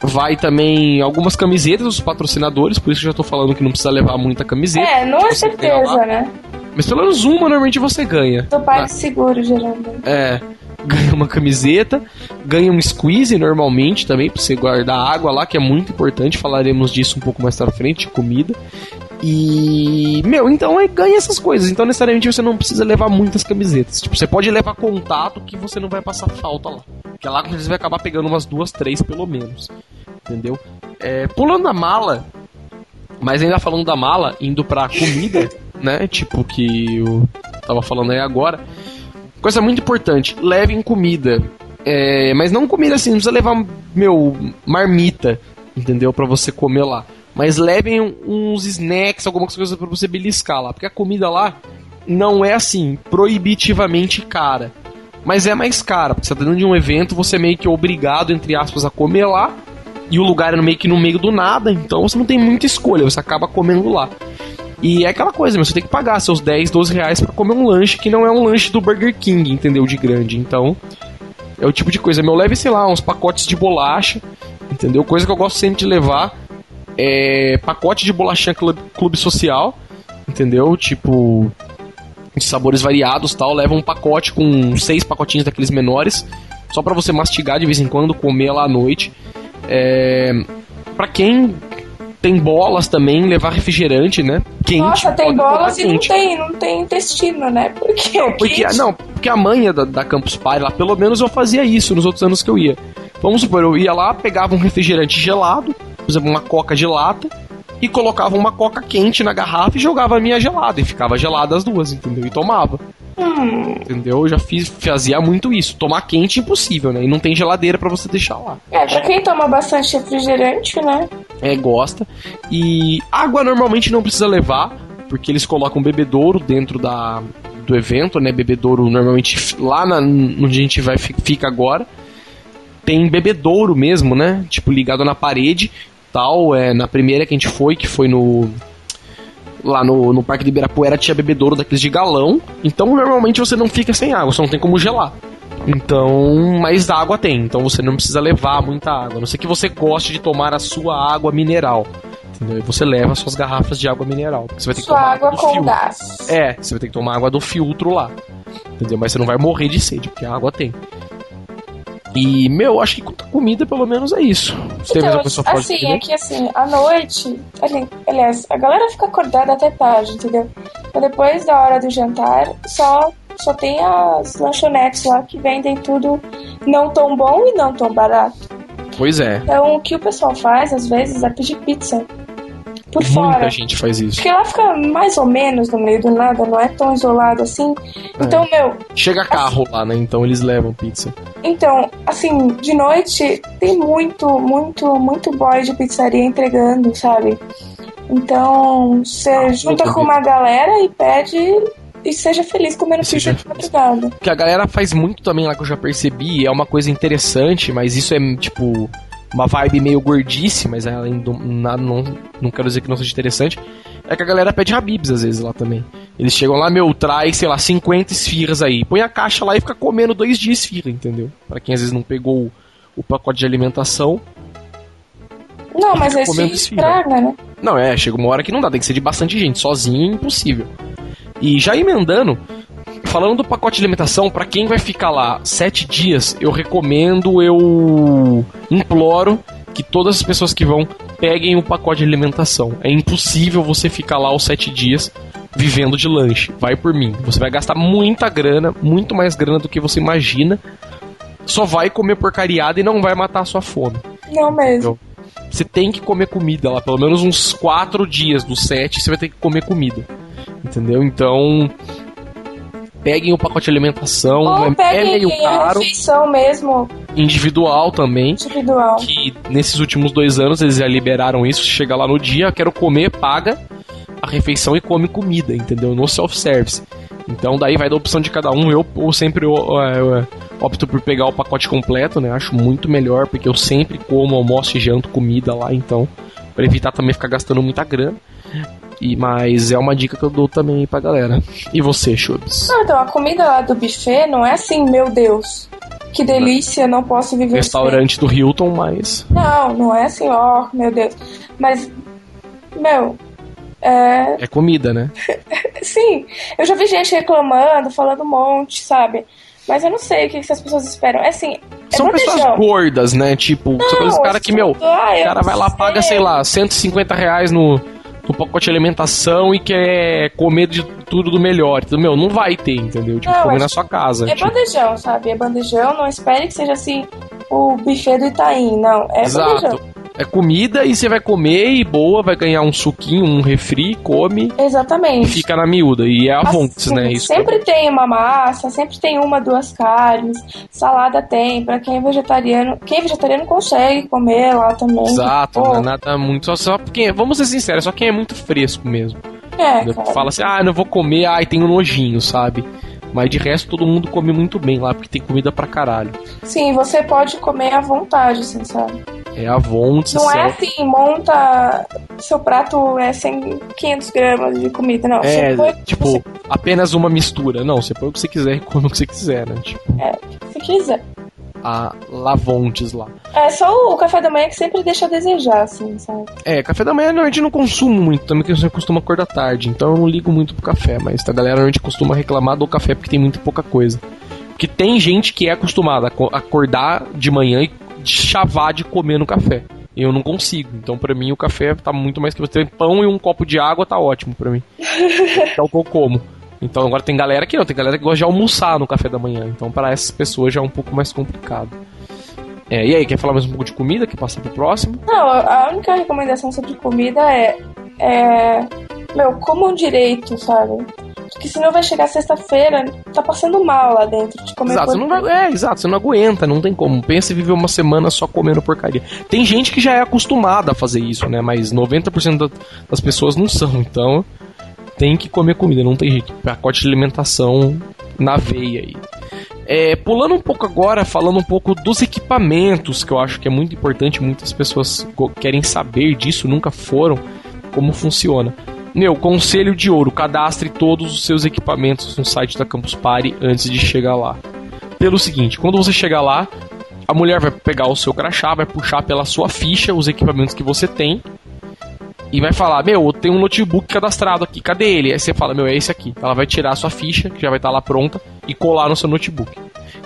S1: Vai também algumas camisetas dos patrocinadores, por isso que já tô falando que não precisa levar muita camiseta.
S2: É, não é certeza, né?
S1: Mas pelo menos uma normalmente você ganha.
S2: Do pai tá? seguro, geralmente.
S1: É ganha uma camiseta, ganha um squeeze normalmente também, pra você guardar água lá, que é muito importante, falaremos disso um pouco mais pra frente, de comida. E, meu, então aí ganha essas coisas. Então, necessariamente, você não precisa levar muitas camisetas. Tipo, você pode levar contato que você não vai passar falta lá. Porque lá você vai acabar pegando umas duas, três pelo menos. Entendeu? É, pulando a mala, Mas ainda falando da mala, indo pra comida, né? Tipo que eu tava falando aí agora. Coisa muito importante, levem comida. É, mas não comida assim, não precisa levar, meu, marmita, entendeu? para você comer lá. Mas levem uns snacks, algumas coisas para você beliscar lá. Porque a comida lá não é assim, proibitivamente cara. Mas é mais cara, porque você tá dentro de um evento, você é meio que obrigado, entre aspas, a comer lá. E o lugar é meio que no meio do nada, então você não tem muita escolha, você acaba comendo lá. E é aquela coisa, você tem que pagar seus 10, 12 reais pra comer um lanche que não é um lanche do Burger King, entendeu? De grande. Então, é o tipo de coisa. Meu, leve, sei lá, uns pacotes de bolacha, entendeu? Coisa que eu gosto sempre de levar. É pacote de bolachinha clube, clube social, entendeu? Tipo, de sabores variados tal. Leva um pacote com seis pacotinhos daqueles menores, só para você mastigar de vez em quando, comer lá à noite. É, para quem tem bolas também, levar refrigerante, né?
S2: Quente. Nossa, tem bolas e não tem, não tem intestino, né? Porque
S1: não, porque, não, porque a manha da, da Campus Party lá, pelo menos eu fazia isso nos outros anos que eu ia. Vamos supor, eu ia lá, pegava um refrigerante gelado, por exemplo, uma coca de lata, e colocava uma coca quente na garrafa e jogava a minha gelada. E ficava gelada as duas, entendeu? E tomava. Hum. Entendeu? Eu já fiz, fazia muito isso. Tomar quente impossível, né? E não tem geladeira para você deixar lá.
S2: É, pra quem toma bastante refrigerante, né?
S1: É, gosta. E água normalmente não precisa levar, porque eles colocam bebedouro dentro da, do evento, né? Bebedouro normalmente lá na, onde a gente vai fica agora. Tem bebedouro mesmo, né? Tipo, ligado na parede tal. É, na primeira que a gente foi, que foi no lá no, no Parque de Ibirapuera tinha bebedouro daqueles de galão. Então normalmente você não fica sem água, você não tem como gelar. Então, mas água tem, então você não precisa levar muita água. A não ser que você goste de tomar a sua água mineral. Entendeu? E você leva suas garrafas de água mineral. Você vai ter que
S2: sua
S1: tomar
S2: água, água com filtro. gás.
S1: É, você vai ter que tomar água do filtro lá. Entendeu? Mas você não vai morrer de sede, porque a água tem. E, meu, acho que comida, pelo menos é isso.
S2: Você então, assim, é que assim, à noite, aliás, a galera fica acordada até tarde, entendeu? Então, depois da hora do jantar, só, só tem as lanchonetes lá que vendem tudo não tão bom e não tão barato.
S1: Pois é.
S2: Então, o que o pessoal faz, às vezes, é pedir pizza por
S1: Muita
S2: fora.
S1: Muita gente faz isso.
S2: Porque lá fica mais ou menos no meio do nada, não é tão isolado assim. É. Então, meu.
S1: Chega carro assim, lá, né? Então eles levam pizza.
S2: Então, assim, de noite tem muito, muito, muito boy de pizzaria entregando, sabe? Então, você ah, junta com uma galera e pede e seja feliz comendo seja pizza de madrugada.
S1: O que a galera faz muito também lá que eu já percebi, é uma coisa interessante, mas isso é tipo uma vibe meio gordice, mas além do, não, não quero dizer que não seja interessante, é que a galera pede Habibs às vezes lá também. Eles chegam lá, meu, traz, sei lá, 50 esfirras aí. Põe a caixa lá e fica comendo dois dias esfirra, entendeu? Para quem às vezes não pegou o, o pacote de alimentação.
S2: Não, mas é estraga, né?
S1: Não, é, chega uma hora que não dá, tem que ser de bastante gente, sozinho é impossível. E já emendando, falando do pacote de alimentação, para quem vai ficar lá sete dias, eu recomendo, eu imploro que todas as pessoas que vão peguem o pacote de alimentação. É impossível você ficar lá os sete dias vivendo de lanche. Vai por mim. Você vai gastar muita grana, muito mais grana do que você imagina. Só vai comer porcariada e não vai matar a sua fome.
S2: Não mesmo.
S1: Você tem que comer comida lá, pelo menos uns quatro dias dos sete você vai ter que comer comida. Entendeu? Então, peguem o pacote de alimentação.
S2: Ou é, é meio caro. refeição mesmo.
S1: Individual também.
S2: Individual.
S1: Que nesses últimos dois anos eles já liberaram isso. Chega lá no dia, quero comer, paga a refeição e come comida, entendeu? No self-service. Então daí vai da opção de cada um. Eu, eu sempre eu, eu, eu, opto por pegar o pacote completo, né? Acho muito melhor, porque eu sempre como almoço e janto comida lá, então. Pra evitar também ficar gastando muita grana. E, mas é uma dica que eu dou também pra galera. E você, Chubs?
S2: Não, então, a comida lá do buffet não é assim, meu Deus. Que delícia, não posso viver
S1: Restaurante do Hilton, mas.
S2: Não, não é assim, ó, oh, meu Deus. Mas, meu. É...
S1: é comida, né?
S2: Sim, eu já vi gente reclamando, falando um monte, sabe? Mas eu não sei o que essas pessoas esperam. É assim.
S1: É São pessoas gordas, né? Tipo, não, são caras que, meu, ah, o cara vai lá, paga, sei lá, 150 reais no, no pacote de alimentação e quer comer de tudo do melhor. Então, meu, não vai ter, entendeu? Tipo, não, comer na sua casa.
S2: É
S1: tipo.
S2: bandejão, sabe? É bandejão, não espere que seja assim o buffet do Itaim, não. É
S1: Exato.
S2: bandejão.
S1: É comida e você vai comer e boa, vai ganhar um suquinho, um refri, come.
S2: Exatamente.
S1: E fica na miúda. E é a assim, né?
S2: Isso. Sempre tem uma massa, sempre tem uma, duas carnes. Salada tem. Pra quem é vegetariano. Quem é vegetariano consegue comer lá também.
S1: Exato, não é nada muito. Só, só quem, vamos ser sinceros, só quem é muito fresco mesmo.
S2: É,
S1: Fala assim, ah, não vou comer, ai, tenho nojinho, sabe? Mas de resto todo mundo come muito bem lá, porque tem comida pra caralho.
S2: Sim, você pode comer à vontade, assim, sabe?
S1: É a vontade.
S2: Não é assim, monta. Seu prato é 100, 500 gramas de comida, não.
S1: É, põe, tipo, você... apenas uma mistura. Não, você põe o que você quiser e come o que você quiser, né? Tipo...
S2: É, o que você quiser
S1: a Lavontes lá.
S2: É, só o café da manhã que sempre deixa a desejar, assim, sabe?
S1: É, café da manhã normalmente não consumo muito, também que você costuma acordar tarde, então eu não ligo muito pro café, mas a galera normalmente costuma reclamar do café porque tem muito pouca coisa. Porque tem gente que é acostumada a acordar de manhã e chavar de comer no café. Eu não consigo. Então, para mim, o café tá muito mais que você. Pão e um copo de água tá ótimo para mim. é o que eu como. Então agora tem galera que não, tem galera que gosta de almoçar no café da manhã. Então para essas pessoas já é um pouco mais complicado. É, e aí, quer falar mais um pouco de comida? Quer passar pro próximo?
S2: Não, a única recomendação sobre comida é. é meu, comam direito, sabe? Porque senão vai chegar sexta-feira, tá passando mal lá dentro de comer
S1: exato, você não É, exato, você não aguenta, não tem como. Pensa em viver uma semana só comendo porcaria. Tem gente que já é acostumada a fazer isso, né? Mas 90% das pessoas não são, então tem que comer comida, não tem jeito. Pacote de alimentação na veia aí. É, pulando um pouco agora, falando um pouco dos equipamentos, que eu acho que é muito importante, muitas pessoas querem saber disso, nunca foram, como funciona. Meu, conselho de ouro, cadastre todos os seus equipamentos no site da Campus Party antes de chegar lá. Pelo seguinte, quando você chegar lá, a mulher vai pegar o seu crachá, vai puxar pela sua ficha os equipamentos que você tem e vai falar: Meu, tem um notebook cadastrado aqui, cadê ele? Aí você fala: Meu, é esse aqui. Ela vai tirar a sua ficha, que já vai estar tá lá pronta, e colar no seu notebook.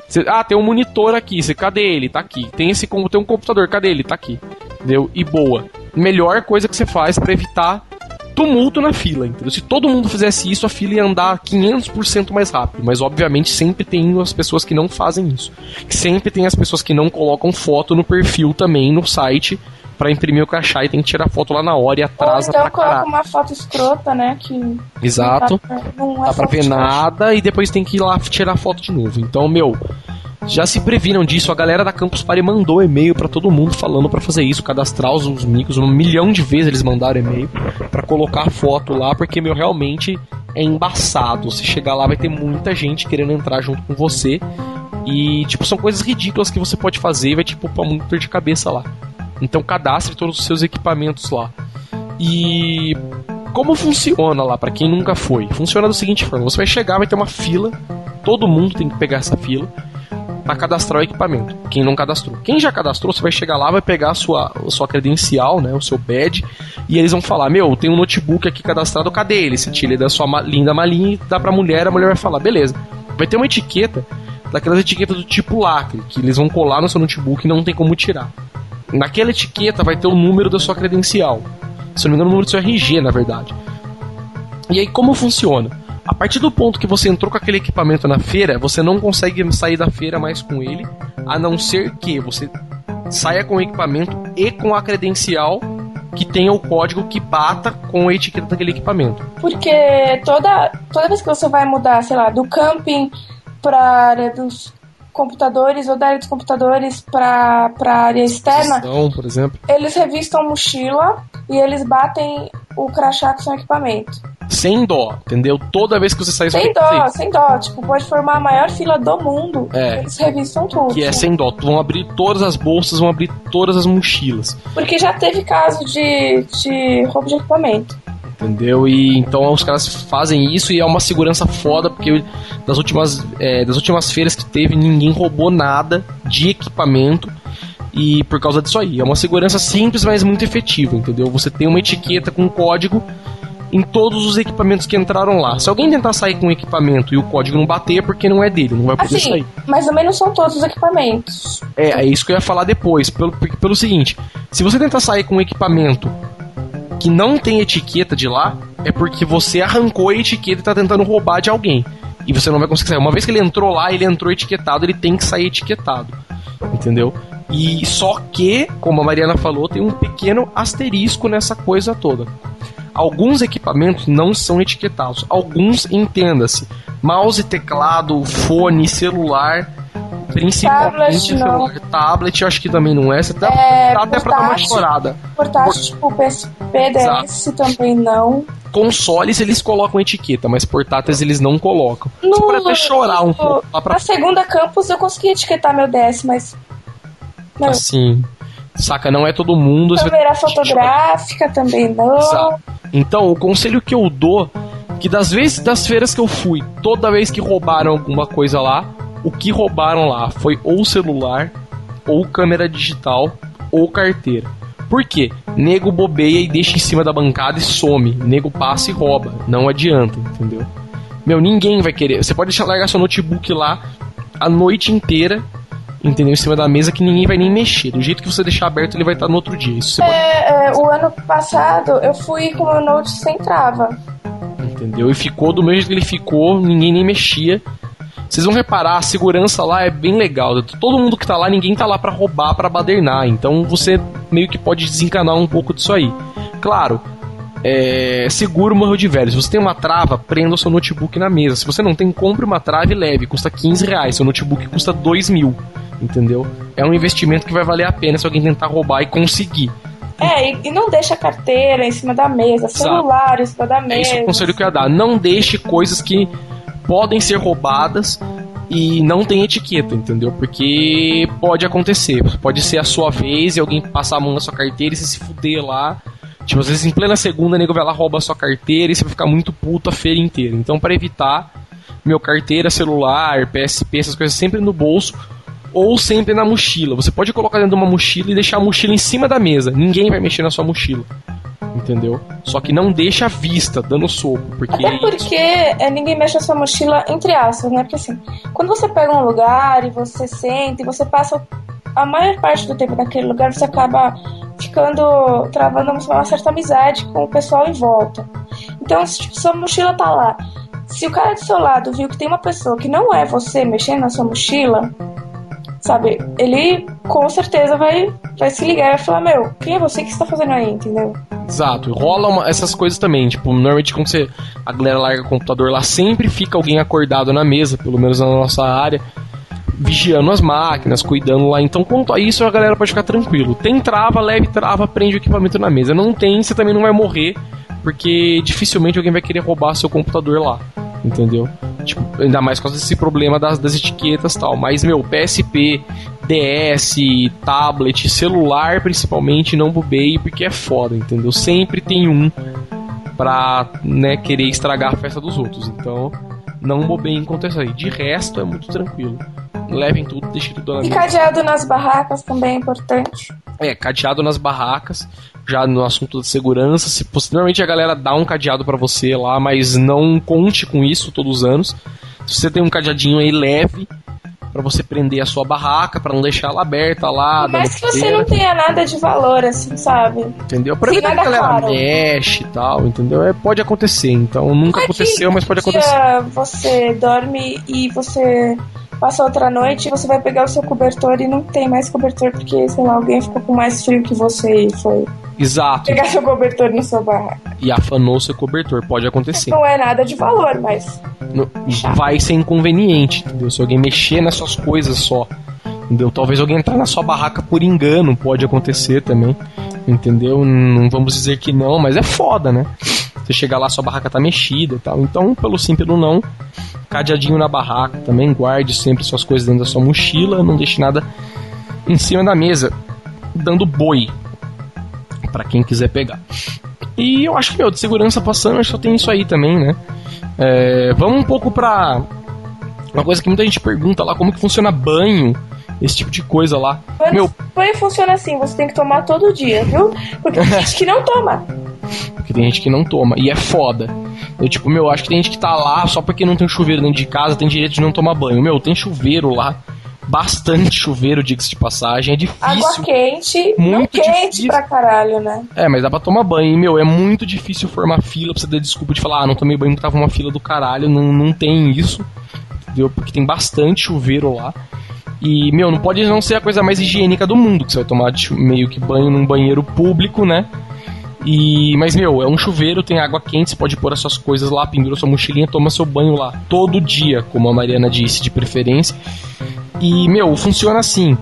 S1: Você, ah, tem um monitor aqui, você, cadê ele? Tá aqui. Tem esse tem um computador, cadê ele? Tá aqui. Entendeu? E boa. Melhor coisa que você faz para evitar tumulto na fila, entendeu? Se todo mundo fizesse isso, a fila ia andar 500% mais rápido, mas obviamente sempre tem as pessoas que não fazem isso. Sempre tem as pessoas que não colocam foto no perfil também no site para imprimir o crachá e tem que tirar foto lá na hora e atrasa Ou então pra coloca
S2: uma foto escrota, né? Que
S1: Exato. Não dá, não é dá pra ver nada e depois tem que ir lá tirar foto de novo. Então, meu, já se previram disso. A galera da Campus Party mandou e-mail para todo mundo falando para fazer isso, cadastrar os, os micos. Um milhão de vezes eles mandaram e-mail para colocar foto lá, porque, meu, realmente é embaçado. Se chegar lá, vai ter muita gente querendo entrar junto com você. E, tipo, são coisas ridículas que você pode fazer e vai, tipo, pra muito dor de cabeça lá. Então cadastre todos os seus equipamentos lá. E como funciona lá para quem nunca foi? Funciona da seguinte forma: você vai chegar, vai ter uma fila, todo mundo tem que pegar essa fila para cadastrar o equipamento. Quem não cadastrou. Quem já cadastrou, você vai chegar lá, vai pegar a sua, a sua credencial, né, o seu badge, e eles vão falar: Meu, tem um notebook aqui cadastrado, cadê ele? Você tira ele da sua linda malinha e dá pra mulher, a mulher vai falar: Beleza. Vai ter uma etiqueta, daquelas etiquetas do tipo lacre, que eles vão colar no seu notebook e não tem como tirar. Naquela etiqueta vai ter o número da sua credencial. Se não me engano, o número do seu RG, na verdade. E aí, como funciona? A partir do ponto que você entrou com aquele equipamento na feira, você não consegue sair da feira mais com ele, a não ser que você saia com o equipamento e com a credencial que tenha o código que bata com a etiqueta daquele equipamento.
S2: Porque toda, toda vez que você vai mudar, sei lá, do camping para área dos computadores ou da área dos computadores para a área externa,
S1: por exemplo.
S2: eles revistam a mochila e eles batem o crachá com seu equipamento.
S1: Sem dó, entendeu? Toda vez que você sair
S2: Sem dó, sem dó. Tipo, pode formar a maior fila do mundo. É. Eles revistam tudo.
S1: Que é sem dó. Vão abrir todas as bolsas, vão abrir todas as mochilas.
S2: Porque já teve caso de, de roubo de equipamento.
S1: Entendeu? E então os caras fazem isso e é uma segurança foda, porque das últimas, é, das últimas feiras que teve, ninguém roubou nada de equipamento. E por causa disso aí, é uma segurança simples, mas muito efetiva, entendeu? Você tem uma etiqueta com código em todos os equipamentos que entraram lá. Se alguém tentar sair com o equipamento e o código não bater, é porque não é dele, não vai poder assim, sair.
S2: Mais ou menos são todos os equipamentos.
S1: É, é isso que eu ia falar depois. Pelo, pelo seguinte: se você tentar sair com um equipamento que não tem etiqueta de lá, é porque você arrancou a etiqueta e tá tentando roubar de alguém. E você não vai conseguir sair. Uma vez que ele entrou lá, ele entrou etiquetado, ele tem que sair etiquetado. Entendeu? E só que, como a Mariana falou, tem um pequeno asterisco nessa coisa toda. Alguns equipamentos não são etiquetados. Alguns, entenda-se, mouse, teclado, fone, celular, principalmente
S2: Tablet, não.
S1: celular, tablet, eu acho que também não é. Você dá,
S2: É,
S1: dá até pra dar uma
S2: portátil.
S1: chorada.
S2: Portátil, tipo PSP, DS também não.
S1: Consoles eles colocam etiqueta, mas portáteis eles não colocam. Você
S2: No-
S1: pode até chorar um
S2: no-
S1: pouco pra
S2: Na segunda campus eu consegui etiquetar meu DS, mas. Não.
S1: assim. Saca, não é todo mundo. você
S2: Câmera
S1: chorar.
S2: fotográfica também não.
S1: Exato. Então, o conselho que eu dou, que das vezes das feiras que eu fui, toda vez que roubaram alguma coisa lá, o que roubaram lá foi ou celular, ou câmera digital, ou carteira. Por quê? Nego bobeia e deixa em cima da bancada e some. Nego passa e rouba. Não adianta, entendeu? Meu, ninguém vai querer. Você pode deixar largar seu notebook lá a noite inteira, entendeu? Em cima da mesa que ninguém vai nem mexer. Do jeito que você deixar aberto, ele vai estar no outro dia. Isso você pode
S2: É, é, o ano passado eu fui com o note sem trava.
S1: Entendeu? E ficou do mesmo jeito que ele ficou, ninguém nem mexia. Vocês vão reparar, a segurança lá é bem legal. Todo mundo que tá lá, ninguém tá lá pra roubar, pra badernar. Então você meio que pode desencanar um pouco disso aí. Claro, é, seguro morreu de velho. Se você tem uma trava, prenda o seu notebook na mesa. Se você não tem, compre uma trava e leve. Custa 15 reais. Seu notebook custa 2 mil. Entendeu? É um investimento que vai valer a pena se alguém tentar roubar e conseguir.
S2: É, e, e não deixa a carteira em cima da mesa, celular em cima da
S1: É
S2: mesa.
S1: o conselho que eu ia dar. Não deixe coisas que podem ser roubadas e não tem etiqueta, entendeu? Porque pode acontecer. Pode ser a sua vez e alguém passar a mão na sua carteira e você se fuder lá. Tipo, às vezes em plena segunda, o nego vai lá rouba a sua carteira e você vai ficar muito puto a feira inteira. Então, para evitar, meu carteira, celular, PSP, essas coisas sempre no bolso ou sempre na mochila. Você pode colocar dentro de uma mochila e deixar a mochila em cima da mesa. Ninguém vai mexer na sua mochila. Entendeu? Só que não deixa à vista, dando soco, porque
S2: Até porque é, ninguém mexe na sua mochila, entre aspas, né? Porque assim, quando você pega um lugar e você senta e você passa a maior parte do tempo naquele lugar, você acaba ficando travando uma certa amizade com o pessoal em volta. Então, se tipo, sua mochila tá lá, se o cara do seu lado viu que tem uma pessoa que não é você mexendo na sua mochila, sabe, ele com certeza vai, vai se ligar e vai falar: Meu, quem é você que está fazendo aí, entendeu?
S1: Exato, rola uma- essas coisas também. Tipo, normalmente quando você, a galera larga o computador lá, sempre fica alguém acordado na mesa, pelo menos na nossa área, vigiando as máquinas, cuidando lá. Então, quanto a isso, a galera pode ficar tranquilo. Tem trava, leve trava, prende o equipamento na mesa. Não tem, você também não vai morrer, porque dificilmente alguém vai querer roubar seu computador lá. Entendeu? Tipo, ainda mais por causa desse problema das, das etiquetas e tal. Mas, meu, PSP, DS, tablet, celular principalmente, não bobeie porque é foda, entendeu? Sempre tem um pra né, querer estragar a festa dos outros. Então, não bobeiem enquanto isso aí. De resto, é muito tranquilo. Levem tudo, deixem tudo na
S2: E cadeado nas barracas também é importante.
S1: É, cadeado nas barracas, já no assunto da segurança. Se, posteriormente a galera dá um cadeado pra você lá, mas não conte com isso todos os anos. Se você tem um cadeadinho aí leve pra você prender a sua barraca, pra não deixar ela aberta lá, dando
S2: que você não tenha nada de valor, assim, sabe?
S1: entendeu? Pra evitar que a galera
S2: claro.
S1: mexe e tal, entendeu? É, pode acontecer, então nunca
S2: é que
S1: aconteceu, mas pode acontecer.
S2: Você dorme e você passa outra noite e você vai pegar o seu cobertor e não tem mais cobertor porque, sei lá, alguém ficou com mais frio que você e foi
S1: Exato.
S2: pegar seu cobertor na sua barraca.
S1: E afanou seu cobertor, pode acontecer.
S2: Não é nada de valor, mas
S1: No- vai ser inconveniente, entendeu? Se alguém mexer nas suas coisas só, entendeu? Talvez alguém entrar na sua barraca por engano, pode acontecer também, entendeu? Não vamos dizer que não, mas é foda, né? Você chegar lá, sua barraca tá mexida e tal. Então, pelo sim, pelo não, cadeadinho na barraca também, guarde sempre suas coisas dentro da sua mochila, não deixe nada em cima da mesa, dando boi Pra quem quiser pegar. E eu acho que, meu, de segurança passando, acho que só tem isso aí também, né? É, vamos um pouco pra. Uma coisa que muita gente pergunta lá, como que funciona banho, esse tipo de coisa lá.
S2: banho,
S1: Meu,
S2: banho funciona assim, você tem que tomar todo dia, viu? Porque tem gente que não toma.
S1: porque tem gente que não toma, e é foda. Eu, tipo, meu, acho que tem gente que tá lá só porque não tem chuveiro dentro de casa, tem direito de não tomar banho. Meu, tem chuveiro lá, bastante chuveiro, diga-se de passagem, é difícil.
S2: Água quente, não
S1: Muito
S2: quente
S1: difícil.
S2: pra caralho, né?
S1: É, mas dá pra tomar banho. E, meu, é muito difícil formar fila pra você ter desculpa de falar, ah, não tomei banho porque tava uma fila do caralho. Não, não tem isso, entendeu? Porque tem bastante chuveiro lá. E, meu, não pode não ser a coisa mais higiênica do mundo, que você vai tomar meio que banho num banheiro público, né? E, mas, meu, é um chuveiro, tem água quente, você pode pôr as suas coisas lá, pendura sua mochilinha, toma seu banho lá. Todo dia, como a Mariana disse, de preferência. E, meu, funciona assim.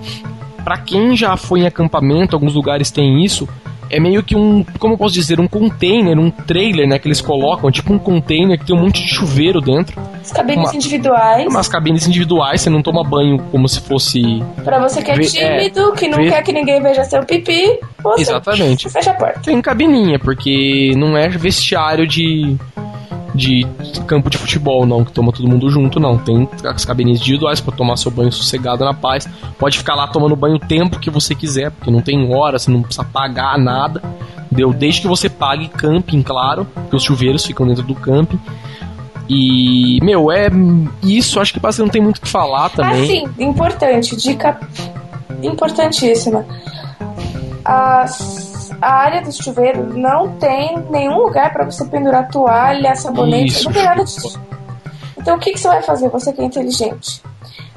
S1: Para quem já foi em acampamento, alguns lugares tem isso, é meio que um, como eu posso dizer, um container, um trailer, né, que eles colocam, tipo um container que tem um monte de chuveiro dentro.
S2: As cabines uma, individuais.
S1: Umas cabines individuais, você não toma banho como se fosse.
S2: Pra você que é tímido, é, que não quer que ninguém veja seu pipi, você
S1: Exatamente.
S2: fecha a porta.
S1: Tem cabininha, porque não é vestiário de de campo de futebol, não, que toma todo mundo junto, não. Tem as cabines individuais para tomar seu banho sossegado na paz. Pode ficar lá tomando banho o tempo que você quiser, porque não tem hora, você não precisa pagar nada. Deu desde que você pague camping, claro, que os chuveiros ficam dentro do camping. E, meu, é isso, acho que você não tem muito o que falar também. Ah,
S2: sim, importante, dica importantíssima. As a área do chuveiro não tem nenhum lugar para você pendurar toalha, sabonete, Isso, não tem nada disso. Então o que, que você vai fazer, você que é inteligente?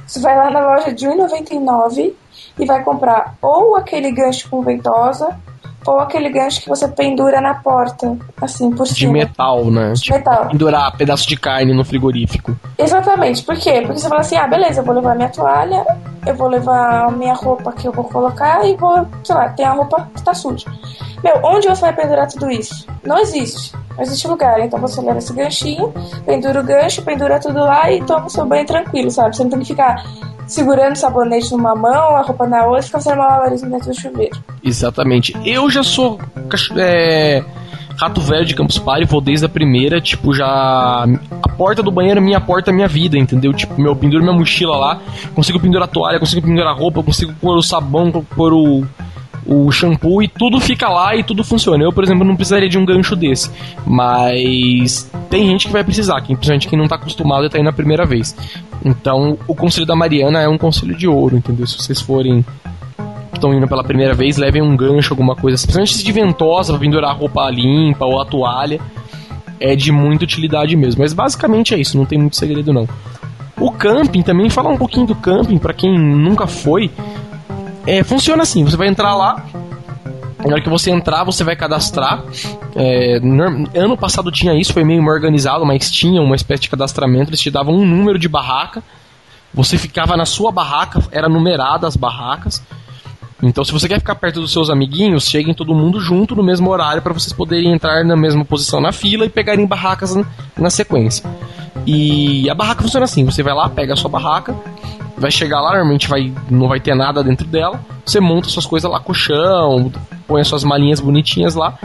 S2: Você vai lá na loja de R$1,99 e vai comprar ou aquele gancho com ventosa ou aquele gancho que você pendura na porta, assim, por cima.
S1: De metal, né?
S2: De tipo, metal.
S1: Pendurar pedaço de carne no frigorífico.
S2: Exatamente. Por quê? Porque você fala assim, ah, beleza, eu vou levar minha toalha, eu vou levar a minha roupa que eu vou colocar e vou, sei lá, tem a roupa que tá suja. Meu, onde você vai pendurar tudo isso? Não existe. Não existe lugar. Então você leva esse ganchinho, pendura o gancho, pendura tudo lá e toma o seu banho tranquilo, sabe? Você não tem que ficar segurando sabonete numa mão, a roupa na outra ficar fazendo malabarismo dentro do chuveiro.
S1: Exatamente. Eu já sou é, rato velho de Campus Party, vou desde a primeira, tipo, já. A porta do banheiro é minha porta, é minha vida, entendeu? Tipo, meu, penduro minha mochila lá, consigo pendurar a toalha, consigo pendurar a roupa, consigo pôr o sabão, pôr o o shampoo e tudo fica lá e tudo funciona. Eu, por exemplo, não precisaria de um gancho desse. Mas tem gente que vai precisar, que, principalmente quem não está acostumado e tá indo na primeira vez. Então, o conselho da Mariana é um conselho de ouro, entendeu? Se vocês forem estão indo pela primeira vez, levem um gancho, alguma coisa, principalmente se de ventosa, pra pendurar a roupa limpa ou a toalha. É de muita utilidade mesmo. Mas basicamente é isso, não tem muito segredo não. O camping também, falar um pouquinho do camping, para quem nunca foi, é, funciona assim: você vai entrar lá, na hora que você entrar, você vai cadastrar. É, ano passado tinha isso, foi meio organizado, mas tinha uma espécie de cadastramento. Eles te davam um número de barraca. Você ficava na sua barraca, era numerada as barracas. Então, se você quer ficar perto dos seus amiguinhos, cheguem todo mundo junto no mesmo horário para vocês poderem entrar na mesma posição na fila e pegarem barracas na sequência. E a barraca funciona assim: você vai lá, pega a sua barraca, vai chegar lá, normalmente vai, não vai ter nada dentro dela. Você monta suas coisas lá, colchão, põe as suas malinhas bonitinhas lá.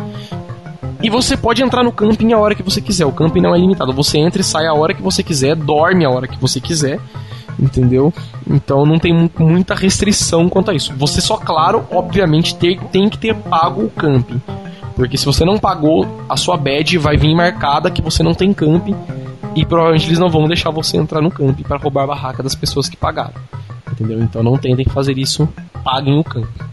S1: E você pode entrar no camping a hora que você quiser. O camping não é limitado. Você entra e sai a hora que você quiser, dorme a hora que você quiser. Entendeu? Então não tem muita restrição quanto a isso. Você só, claro, obviamente, ter, tem que ter pago o camping. Porque se você não pagou, a sua badge vai vir marcada que você não tem camping e provavelmente eles não vão deixar você entrar no camping para roubar a barraca das pessoas que pagaram. Entendeu? Então não tentem fazer isso, paguem o camping.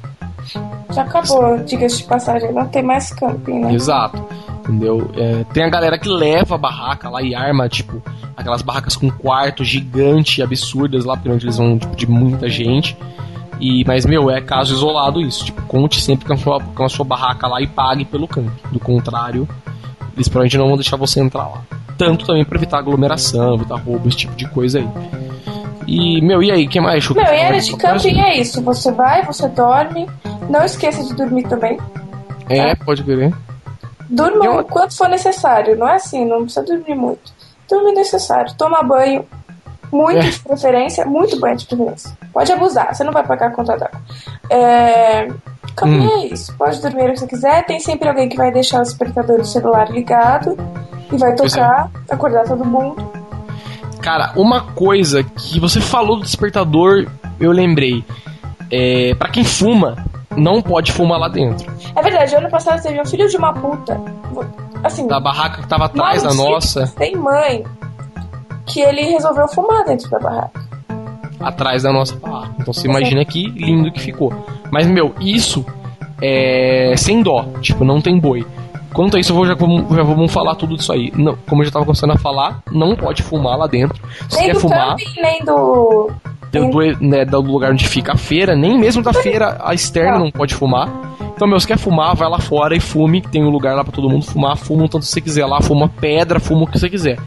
S2: Já acabou, diga-se de passagem, não tem mais camping, né?
S1: Exato. Entendeu? É, tem a galera que leva a barraca lá e arma, tipo, aquelas barracas com quarto gigante, absurdas lá, porque eles vão tipo, de muita gente. E, mas, meu, é caso isolado isso. Tipo, conte sempre com a sua, com a sua barraca lá e pague pelo camping. Do contrário, eles provavelmente não vão deixar você entrar lá tanto também para evitar aglomeração, evitar roubo, esse tipo de coisa aí. E, meu, e aí, que mais?
S2: Meu, e área de camping é isso. Você vai, você dorme. Não esqueça de dormir também.
S1: É, tá? pode querer.
S2: Durma Eu... quanto for necessário. Não é assim, não precisa dormir muito. Dormir necessário. Toma banho. Muito é. de preferência. Muito banho de preferência. Pode abusar, você não vai pagar a conta d'água. É... Hum. é isso. Pode dormir o que você quiser. Tem sempre alguém que vai deixar o despertador do celular ligado. E vai é. tocar, é. acordar todo mundo.
S1: Cara, uma coisa que você falou do despertador, eu lembrei. É, para quem fuma, não pode fumar lá dentro.
S2: É verdade, ano passado teve um filho de uma puta. Assim,
S1: da barraca que tava atrás da nossa.
S2: Tem mãe que ele resolveu fumar dentro da barraca.
S1: Atrás da nossa barraca. Então você imagina que lindo que ficou. Mas, meu, isso é sem dó. Tipo, não tem boi. Quanto a isso, eu vou, já, já vamos falar tudo disso aí. Não, como eu já estava começando a falar, não pode fumar lá dentro.
S2: Se nem quer fumar. Camping, nem do.
S1: do, do, né, do lugar onde fica a feira, nem mesmo da feira a externa não pode fumar. Então, meu, se quer fumar, vai lá fora e fume, tem um lugar lá pra todo mundo fumar, fuma o tanto que você quiser lá, fuma pedra, fuma o que você quiser.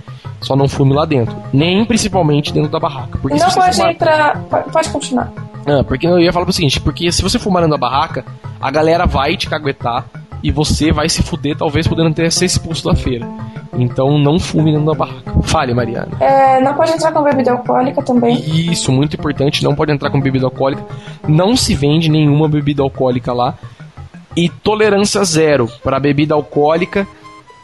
S1: Só não fume lá dentro. Nem principalmente dentro da barraca. Porque
S2: não pode
S1: fumar...
S2: entrar. Pode continuar.
S1: Ah, porque eu ia falar o seguinte, porque se você fumar dentro da barraca, a galera vai te caguetar e você vai se fuder, talvez podendo ter ser expulso da feira. Então não fume dentro da barraca. Fale, Mariana.
S2: É, não pode entrar com bebida alcoólica também.
S1: Isso, muito importante, não pode entrar com bebida alcoólica. Não se vende nenhuma bebida alcoólica lá. E tolerância zero para bebida alcoólica.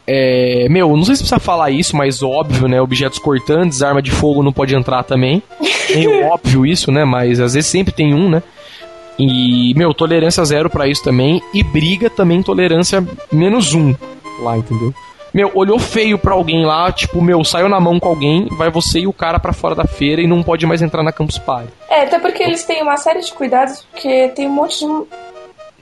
S1: É, meu, não sei se precisa falar isso, mas óbvio, né? Objetos cortantes, arma de fogo não pode entrar também. Meio óbvio isso, né? Mas às vezes sempre tem um, né? E, meu, tolerância zero para isso também. E briga também, tolerância menos um lá, entendeu? Meu, olhou feio pra alguém lá, tipo, meu, saiu na mão com alguém, vai você e o cara para fora da feira e não pode mais entrar na Campus Party.
S2: É, até porque eles têm uma série de cuidados, porque tem um monte de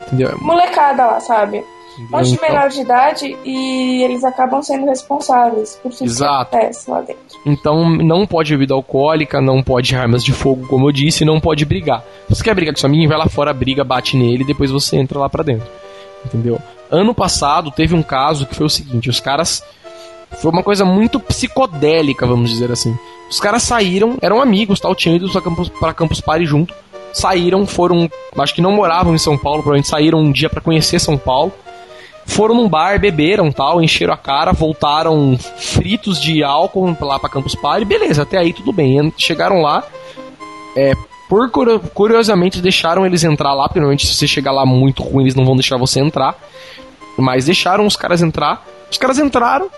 S2: Entendeu? molecada lá, sabe? Monte de menor de idade e eles acabam sendo responsáveis por tudo Exato. que acontece lá dentro.
S1: Então não pode bebida alcoólica, não pode armas de fogo, como eu disse, não pode brigar. Se você quer brigar com seu amigo, vai lá fora, briga, bate nele e depois você entra lá pra dentro. Entendeu? Ano passado teve um caso que foi o seguinte: os caras. Foi uma coisa muito psicodélica, vamos dizer assim. Os caras saíram, eram amigos, tal, tinham ido pra Campus, pra Campus Party junto. Saíram, foram. Acho que não moravam em São Paulo, provavelmente saíram um dia para conhecer São Paulo foram num bar, beberam tal, encheram a cara, voltaram fritos de álcool lá pra Campus Party, beleza, até aí tudo bem. Chegaram lá, é, por curiosamente deixaram eles entrar lá, porque normalmente se você chegar lá muito ruim, eles não vão deixar você entrar. Mas deixaram os caras entrar. Os caras entraram,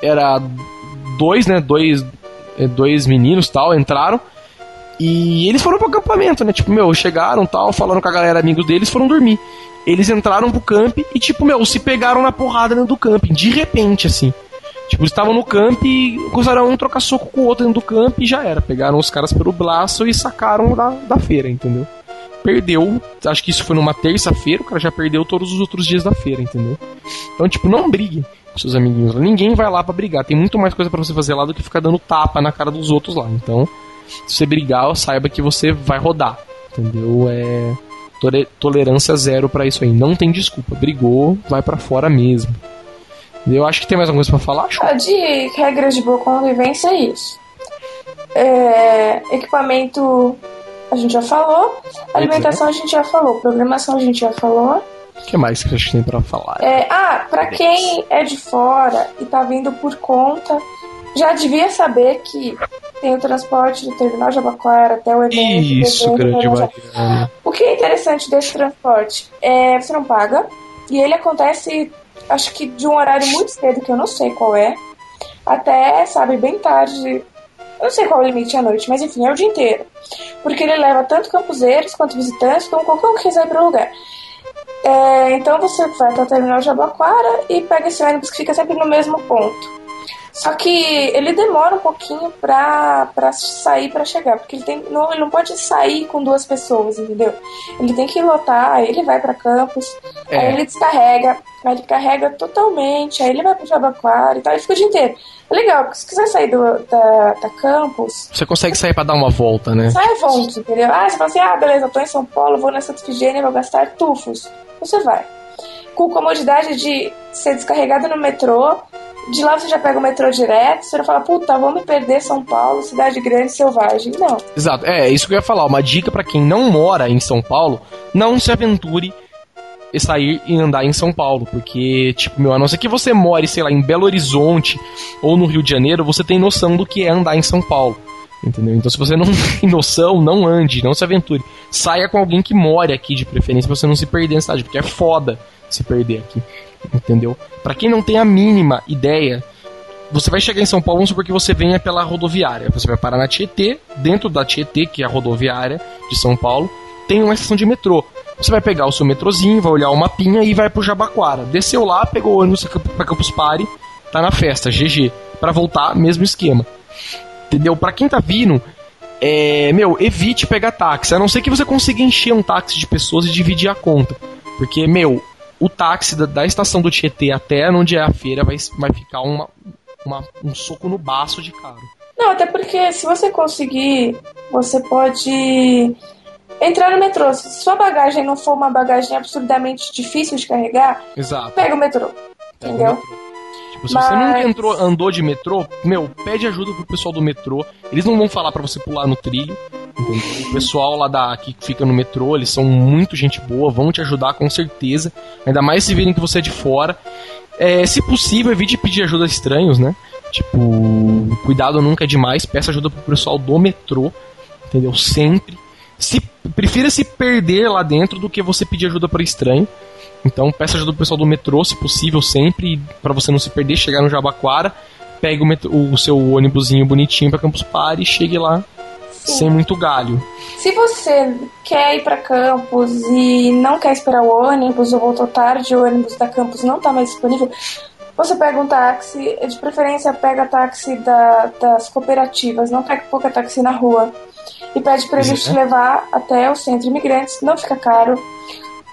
S1: era dois, né, dois, é, dois meninos tal, entraram. E eles foram pro acampamento, né? Tipo, meu, chegaram tal, falaram com a galera amigos deles, foram dormir. Eles entraram pro camp e, tipo, meu, se pegaram na porrada dentro do camping, de repente, assim. Tipo, eles estavam no camp e começaram um trocar soco com o outro dentro do camp e já era. Pegaram os caras pelo braço e sacaram da, da feira, entendeu? Perdeu, acho que isso foi numa terça-feira, o cara já perdeu todos os outros dias da feira, entendeu? Então, tipo, não brigue com seus amiguinhos. Ninguém vai lá para brigar. Tem muito mais coisa para você fazer lá do que ficar dando tapa na cara dos outros lá. Então, se você brigar, saiba que você vai rodar, entendeu? É tolerância zero para isso aí. Não tem desculpa. Brigou, vai para fora mesmo. Eu acho que tem mais alguma coisa pra falar?
S2: Ah, de regras de boa convivência é isso. É, equipamento a gente já falou. Alimentação a gente já falou. Programação a gente já falou.
S1: O que mais que a gente tem pra falar?
S2: É, ah, pra quem é de fora e tá vindo por conta, já devia saber que tem o transporte do terminal de Abaquara até o evento.
S1: Isso, evento, grande Mariana.
S2: O que é interessante desse transporte é você não paga e ele acontece, acho que de um horário muito cedo, que eu não sei qual é, até, sabe, bem tarde. Eu não sei qual é o limite à noite, mas enfim, é o dia inteiro. Porque ele leva tanto campuseiros quanto visitantes, como qualquer um que quiser ir para o lugar. É, então você vai até o terminal de Abaquara e pega esse ônibus que fica sempre no mesmo ponto. Só que ele demora um pouquinho pra, pra sair para chegar, porque ele, tem, não, ele não pode sair com duas pessoas, entendeu? Ele tem que lotar, aí ele vai para campus, é. aí ele descarrega, aí ele carrega totalmente, aí ele vai pro Jabaquara e tal, ele fica o dia inteiro. É legal, porque se quiser sair do, da, da campus.
S1: Você consegue sair para dar uma volta, né?
S2: Sai volta, entendeu? Ah, você fala assim, ah, beleza, eu tô em São Paulo, vou nessa Efigênia, vou gastar tufos. Você vai. Com comodidade de ser descarregado no metrô, de lá você já pega o metrô direto, você não fala, puta, me perder São Paulo, cidade grande, selvagem. Não.
S1: Exato, é, isso que eu ia falar. Uma dica para quem não mora em São Paulo, não se aventure e sair e andar em São Paulo, porque, tipo, meu, a não ser que você more, sei lá, em Belo Horizonte ou no Rio de Janeiro, você tem noção do que é andar em São Paulo. Entendeu? Então, se você não tem noção, não ande, não se aventure. Saia com alguém que more aqui, de preferência, pra você não se perder na cidade, porque é foda se perder aqui entendeu? Para quem não tem a mínima ideia, você vai chegar em São Paulo, vamos supor que você venha pela rodoviária. Você vai parar na Tietê, dentro da Tietê, que é a rodoviária de São Paulo, tem uma estação de metrô. Você vai pegar o seu metrozinho, vai olhar o mapinha e vai pro Jabaquara. Desceu lá, pegou o ônibus pra Campus Party, tá na festa, GG. Para voltar, mesmo esquema. Entendeu? Para quem tá vindo, é, meu, evite pegar táxi, a não ser que você consiga encher um táxi de pessoas e dividir a conta. Porque, meu, o táxi da, da, estação do Tietê até onde é a feira vai, vai ficar uma, uma, um soco no baço de caro.
S2: Não, até porque se você conseguir você pode entrar no metrô. Se sua bagagem não for uma bagagem absurdamente difícil de carregar,
S1: Exato.
S2: pega o metrô.
S1: Pega o
S2: entendeu?
S1: metrô. Tipo, se você nunca
S2: Mas-
S1: entrou, andou de metrô, meu, pede ajuda pro pessoal do metrô. Eles não vão falar pra você pular no trilho. O pessoal lá da, que fica no metrô, eles são muito gente boa, vão te ajudar com certeza. Ainda mais se virem que você é de fora. É, se possível, evite pedir ajuda a estranhos, né? Tipo, cuidado nunca é demais. Peça ajuda pro pessoal do metrô. Entendeu? Sempre. Se, prefira se perder lá dentro do que você pedir ajuda para estranho. Então peça ajuda pro pessoal do metrô, se possível, sempre, pra você não se perder, chegar no Jabaquara, pegue o, metrô- o seu ônibusinho bonitinho pra Campus Party e chegue lá
S2: Sim.
S1: sem muito galho.
S2: Se você quer ir para campus e não quer esperar o ônibus ou voltou tarde, o ônibus da campus não está mais disponível, você pega um táxi, de preferência pega táxi da- das cooperativas, não pega pouca táxi na rua. E pede para eles
S1: é.
S2: te levar até o centro de imigrantes, não fica caro.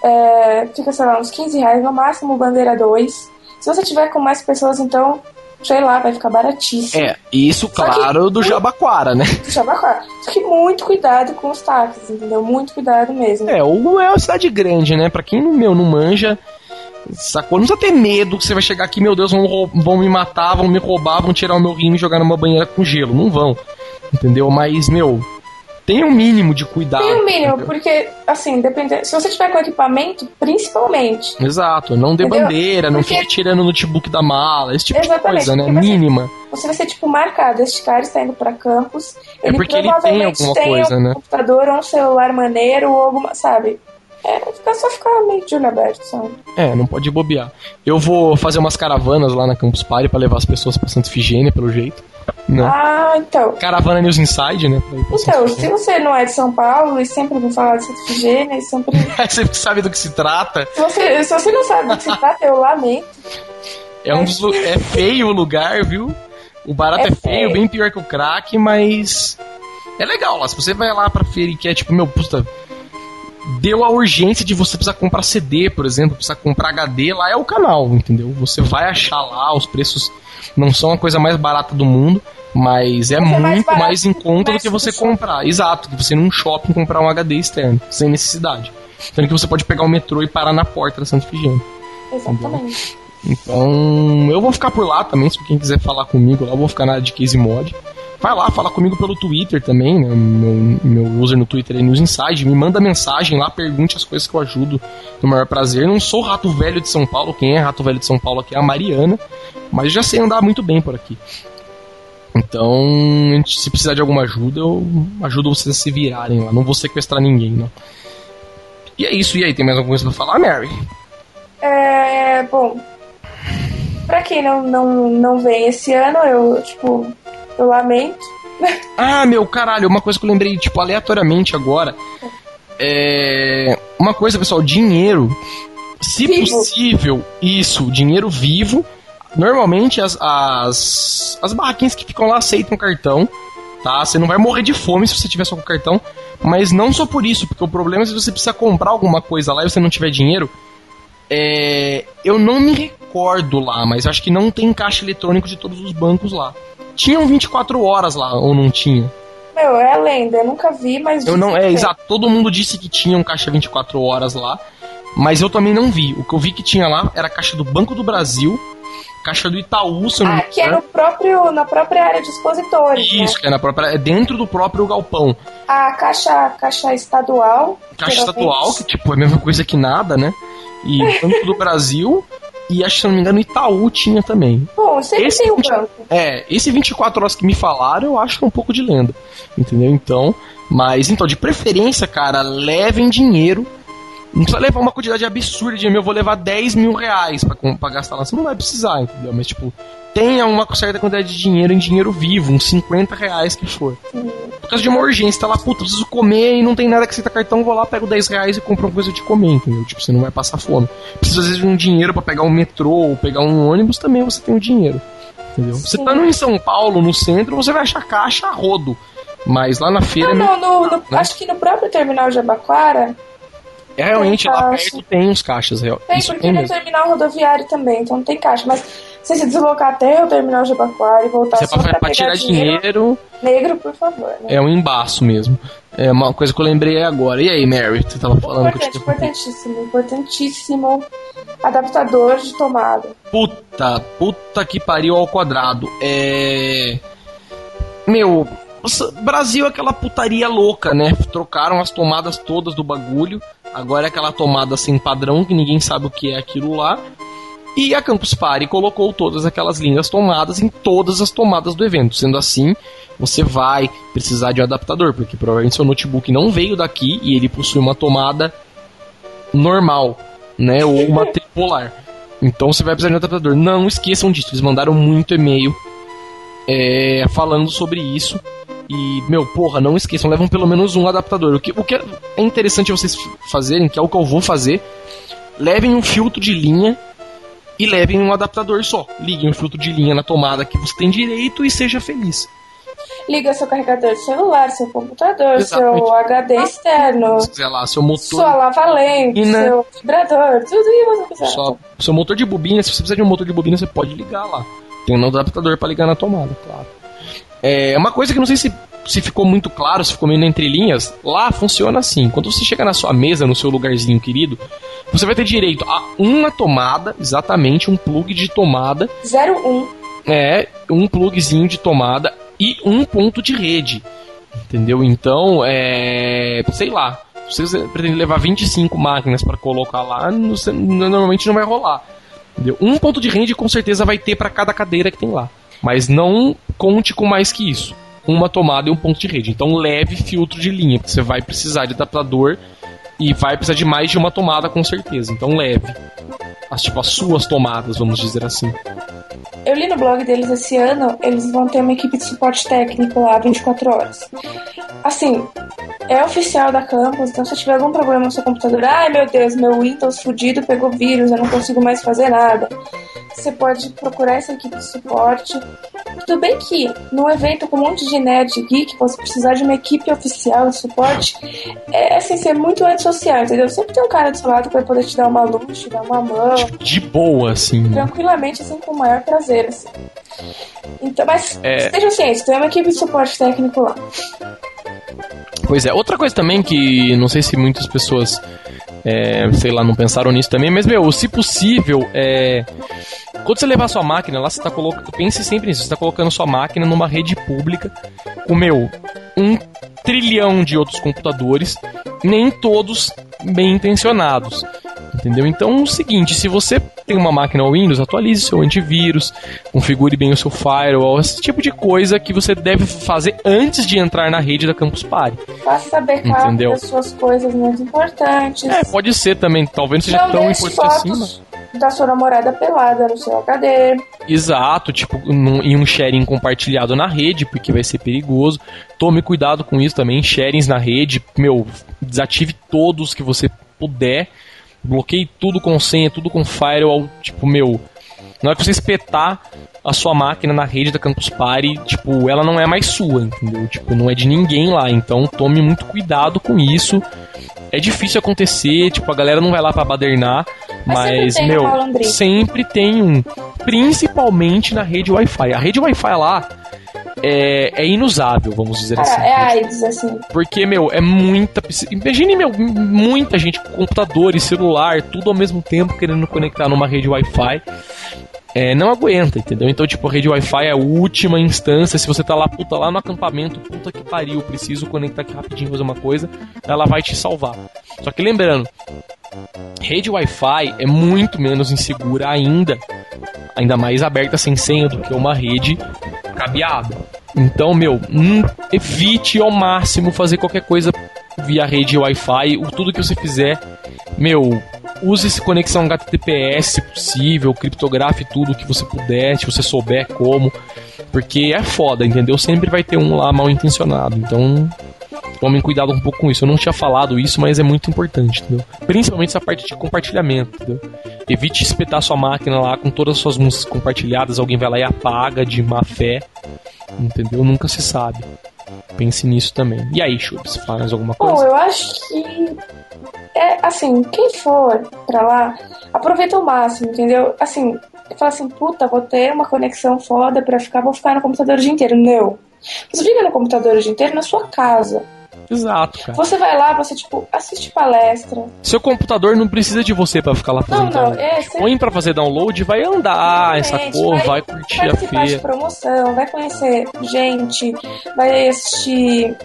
S2: É, fica, sei lá, uns 15 reais no máximo, bandeira 2. Se você tiver com mais pessoas, então, sei lá, vai ficar baratíssimo.
S1: É, isso,
S2: que-
S1: claro, do Jabaquara, né?
S2: Jabaquara. Só que muito cuidado com os táxis, entendeu? Muito cuidado mesmo.
S1: É, ou é uma cidade grande, né? Pra quem, meu, não manja, sacou? Não precisa ter medo que você vai chegar aqui, meu Deus, vão, vão me matar, vão me roubar, vão tirar o meu rim e jogar numa banheira com gelo. Não vão, entendeu? Mas, meu, tem um mínimo de cuidado.
S2: Tem o mínimo,
S1: entendeu?
S2: porque, assim, dependendo. Se você tiver com equipamento, principalmente.
S1: Exato, não dê
S2: Entendeu?
S1: bandeira, não
S2: Porque-
S1: fique tirando o notebook da mala, esse tipo
S2: Exatamente,
S1: de coisa, né?
S2: você-
S1: Mínima.
S2: Você vai ser, tipo, marcado. Este cara está indo pra campus.
S1: É porque ele tem
S2: provavelmente
S1: alguma
S2: tem
S1: coisa,
S2: um
S1: né?
S2: computador ou um celular maneiro ou alguma. Sabe? É, fica só ficar meio de olho aberto, sabe?
S1: É, não pode bobear. Eu vou fazer umas caravanas lá na Campus Party pra levar as pessoas pra Santa Ifigênia, pelo jeito. Né?
S2: Ah, então.
S1: Caravana News Inside, né?
S2: Então, se você não é de São Paulo e sempre ouviu falar de Santa Efigênia e sempre.
S1: Você sabe do que se trata.
S2: Se você, se você não sabe do que se trata, eu lamento.
S1: É, um dos, lu- é feio o lugar, viu? O barato é,
S2: É
S1: feio,
S2: feio.
S1: bem pior que o crack, mas. É legal lá. Se você vai lá pra feira e quer, tipo, meu, puta. Deu a urgência de você precisar comprar CD, por exemplo, precisar comprar HD, lá é o canal, entendeu? Você vai achar lá, os preços não são a coisa mais barata do mundo, mas é
S2: Mas é mais
S1: muito
S2: barato
S1: mais em conta do que você comprar. Exato, que você ir num shopping comprar um HD externo, sem necessidade. Tanto que você pode pegar o metrô e parar na porta da Santa Efigênia.
S2: Exatamente.
S1: Então, eu vou ficar por lá também, se quem quiser falar comigo lá, eu vou ficar na área de case mod. Vai lá, fala comigo pelo Twitter também, né? Meu, meu user no Twitter é News Inside. Me manda mensagem lá, pergunte as coisas que eu ajudo no maior prazer. Não sou rato velho de São Paulo, quem é rato velho de São Paulo aqui é a Mariana, mas já sei andar muito bem por aqui. Então, se precisar de alguma ajuda, eu ajudo vocês a se virarem lá. Não vou sequestrar ninguém, não. E é isso, e aí, tem mais alguma coisa pra falar, Mary?
S2: É, bom, pra quem não, não, não vem esse ano, eu, tipo, eu lamento.
S1: Ah, meu, caralho, uma coisa que eu lembrei, tipo, aleatoriamente agora. É. Uma coisa, pessoal, dinheiro. Se
S2: Vivo.
S1: possível, isso, dinheiro vivo. Normalmente as, as, as barraquinhas que ficam lá aceitam cartão, tá? Você não vai morrer de fome se você tiver só com cartão. Mas não só por isso, porque o problema é se você precisa comprar alguma coisa lá e você não tiver dinheiro. É, eu não me recordo lá, mas acho que não tem caixa eletrônico de todos os bancos lá. Tinham 24 horas lá, ou não tinha?
S2: Meu, é a lenda, eu nunca vi, mas.
S1: Eu não, é exato, todo mundo disse que tinha um caixa 24 horas lá, mas eu também não vi. O que eu vi que tinha lá era a caixa do Banco do Brasil, caixa do Itaú, se eu não
S2: Ah,
S1: me
S2: que é
S1: engano.
S2: no próprio, na própria área de expositores, né?
S1: Isso, que é, na própria, é dentro do próprio galpão.
S2: A caixa, caixa estadual.
S1: Caixa
S2: geralmente-
S1: estadual, que tipo, é a mesma coisa que nada, né? E Banco do Brasil, e acho que se não me engano, Itaú tinha também.
S2: Bom, sempre
S1: Esse
S2: tem um banco.
S1: É, esse 24 horas que me falaram, eu acho que é um pouco de lenda. Entendeu? Então, mas então, de preferência, cara, levem dinheiro. Não precisa levar uma quantidade absurda de dinheiro. Eu vou levar 10 mil reais pra, pra gastar lá. Você não vai precisar, entendeu? Mas, tipo, tenha uma certa quantidade de dinheiro em dinheiro vivo, uns 50 reais que for. Por causa de uma urgência, tá lá, puta, preciso comer e não tem nada que aceita cartão, vou lá, pego 10 reais e compro uma coisa de comer, entendeu? Tipo, você não vai passar fome. Precisa, às vezes, de um dinheiro pra pegar um metrô ou pegar um ônibus, também você tem o dinheiro. Entendeu? Você
S2: Sim.
S1: tá em São Paulo, no centro, você vai achar caixa a rodo. Mas lá na feira
S2: Não,
S1: é, meio-
S2: não, no, no-
S1: né?
S2: acho que no próprio terminal de Abaquara
S1: é realmente lá perto tem os caixas. real-
S2: tem,
S1: Isso
S2: porque
S1: tem
S2: no terminal rodoviário também, então não tem caixa. Mas Você se deslocar até o terminal de Jabaquara e voltar
S1: Você
S2: só
S1: pra,
S2: pra,
S1: tirar
S2: dinheiro.
S1: dinheiro
S2: Negro, por favor. Né?
S1: é um embaço mesmo. É uma coisa que eu lembrei agora. E aí, Mary? Você tava falando que eu
S2: Importante, importantíssimo, importantíssimo. Adaptador de tomada.
S1: Puta, puta que pariu ao quadrado. É. Meu, Brasil é aquela putaria louca, né? Trocaram as tomadas todas do bagulho. Agora é aquela tomada sem padrão que ninguém sabe o que é aquilo lá. E a Campus Party colocou todas aquelas linhas tomadas em todas as tomadas do evento. Sendo assim, você vai precisar de um adaptador, porque provavelmente seu notebook não veio daqui e ele possui uma tomada normal, né? Ou uma tripolar. Então você vai precisar de um adaptador. Não esqueçam disso, eles mandaram muito e-mail é, falando sobre isso. E, meu, porra, não esqueçam, levam pelo menos um adaptador. O que, o que é interessante vocês fazerem, que é o que eu vou fazer, levem um filtro de linha e levem um adaptador só. Liguem o filtro de linha na tomada que você tem direito e seja feliz.
S2: Liga seu carregador de celular, seu computador,
S1: Exatamente.
S2: seu HD externo,
S1: Se quiser lá, seu motor.
S2: sua lava-lente,
S1: né?
S2: seu vibrador, tudo que você quiser.
S1: Só, seu motor de bobina, se você precisar de um motor de bobina, você pode ligar lá. Tem um adaptador para ligar na tomada, claro. É uma coisa que não sei se, se ficou muito claro, se ficou meio entre linhas. Lá funciona assim: quando você chega na sua mesa, no seu lugarzinho querido, você vai ter direito a uma tomada, exatamente um plug de tomada,
S2: 01.
S1: é um plugzinho de tomada e um ponto de rede. Entendeu? Então, é. Sei lá. Se você pretende levar 25 máquinas para colocar lá, você- normalmente não vai rolar. Entendeu? Um ponto de rede com certeza vai ter para cada cadeira que tem lá. Mas não conte com mais que isso. Uma tomada e um ponto de rede. Então leve filtro de linha, porque você vai precisar de adaptador e vai precisar de mais de uma tomada com certeza. Então leve. As, tipo, as suas tomadas, vamos dizer assim.
S2: Eu li no blog deles esse ano, eles vão ter uma equipe de suporte técnico lá 24 horas. Assim, é oficial da campus, então se tiver algum problema no seu computador, ai meu Deus, meu Windows fudido pegou vírus, eu não consigo mais fazer nada. Você pode procurar essa equipe de suporte. Tudo bem que num evento com um monte de nerd geek, você precisar de uma equipe oficial de suporte, é assim, ser muito antissocial, entendeu? Sempre tem um cara do seu lado que vai poder te dar uma luz, te dar uma mão
S1: De boa, assim.
S2: tranquilamente, assim, com o maior prazer, assim. Então, mas
S1: É.
S2: estejam cientes, tem uma equipe de suporte técnico lá.
S1: Pois é, outra coisa também que não sei se muitas pessoas, é, sei lá, não pensaram nisso também, mas, meu, se possível, é. Quando você levar sua máquina lá, você tá colocando. Pense sempre nisso, você tá colocando sua máquina numa rede pública com, meu, um trilhão de outros computadores, nem todos bem intencionados. Entendeu? Então é o seguinte, se você tem uma máquina Windows, atualize seu antivírus, configure bem o seu firewall, esse tipo de coisa que você deve fazer antes de entrar na rede da Campus Party.
S2: Faça backup
S1: Entendeu?
S2: das suas coisas muito importantes.
S1: É, pode ser também, talvez não seja
S2: não
S1: tão importante assim,
S2: fotos da sua namorada pelada no seu HD.
S1: Exato, tipo, num- em um sharing compartilhado na rede, porque vai ser perigoso. Tome cuidado com isso também, sharings na rede, meu, desative todos que você puder. Bloqueie tudo com senha, tudo com firewall, tipo, meu. Na hora que você espetar a sua máquina na rede da Campus Party, tipo, ela não é mais sua, entendeu? Tipo, não é de ninguém lá, então tome muito cuidado com isso. É difícil acontecer, tipo, a galera não vai lá pra badernar,
S2: Mas
S1: mas,
S2: um
S1: meu, sempre tem um. Principalmente na rede Wi-Fi. A rede Wi-Fi lá é, é inusável, vamos dizer assim.
S2: É AIDS, assim.
S1: Porque, meu, é muita. Imagine, meu, muita gente com computador e celular, tudo ao mesmo tempo querendo conectar numa rede Wi-Fi. É, não aguenta, entendeu? Então, tipo, a rede Wi-Fi é a última instância. Se você tá lá, puta, lá no acampamento, puta que pariu, preciso conectar aqui rapidinho fazer uma coisa, ela vai te salvar. Só que lembrando, rede Wi-Fi é muito menos insegura ainda, ainda mais aberta sem senha do que uma rede cabeada. Então, meu, hum, evite ao máximo fazer qualquer coisa via rede Wi-Fi. Tudo que você fizer, meu, use essa conexão HTTPS se possível, criptografe tudo que você puder, se você souber como, porque é foda, entendeu? Sempre vai ter um lá mal intencionado. Então, tomem cuidado um pouco com isso. Eu não tinha falado isso, mas é muito importante, entendeu? Principalmente essa parte de compartilhamento, entendeu? Evite espetar sua máquina lá com todas as suas músicas compartilhadas, alguém vai lá e apaga de má fé, entendeu? Nunca se sabe. Pense nisso também. E aí, Chubs, fala mais alguma
S2: Bom,
S1: coisa?
S2: eu acho que. É assim, quem for pra lá, aproveita o máximo, entendeu? Assim, fala assim, puta, vou ter uma conexão foda pra ficar, vou ficar no computador o dia inteiro. Não. Você fica no computador o dia inteiro na sua casa.
S1: Exato, cara.
S2: Você vai lá, você, tipo, assiste palestra.
S1: Seu computador não precisa de você para ficar lá fazendo
S2: Não, não, é, você...
S1: Põe pra fazer download, vai andar essa cor, vai, vai curtir a feira.
S2: de promoção, vai conhecer gente, vai assistir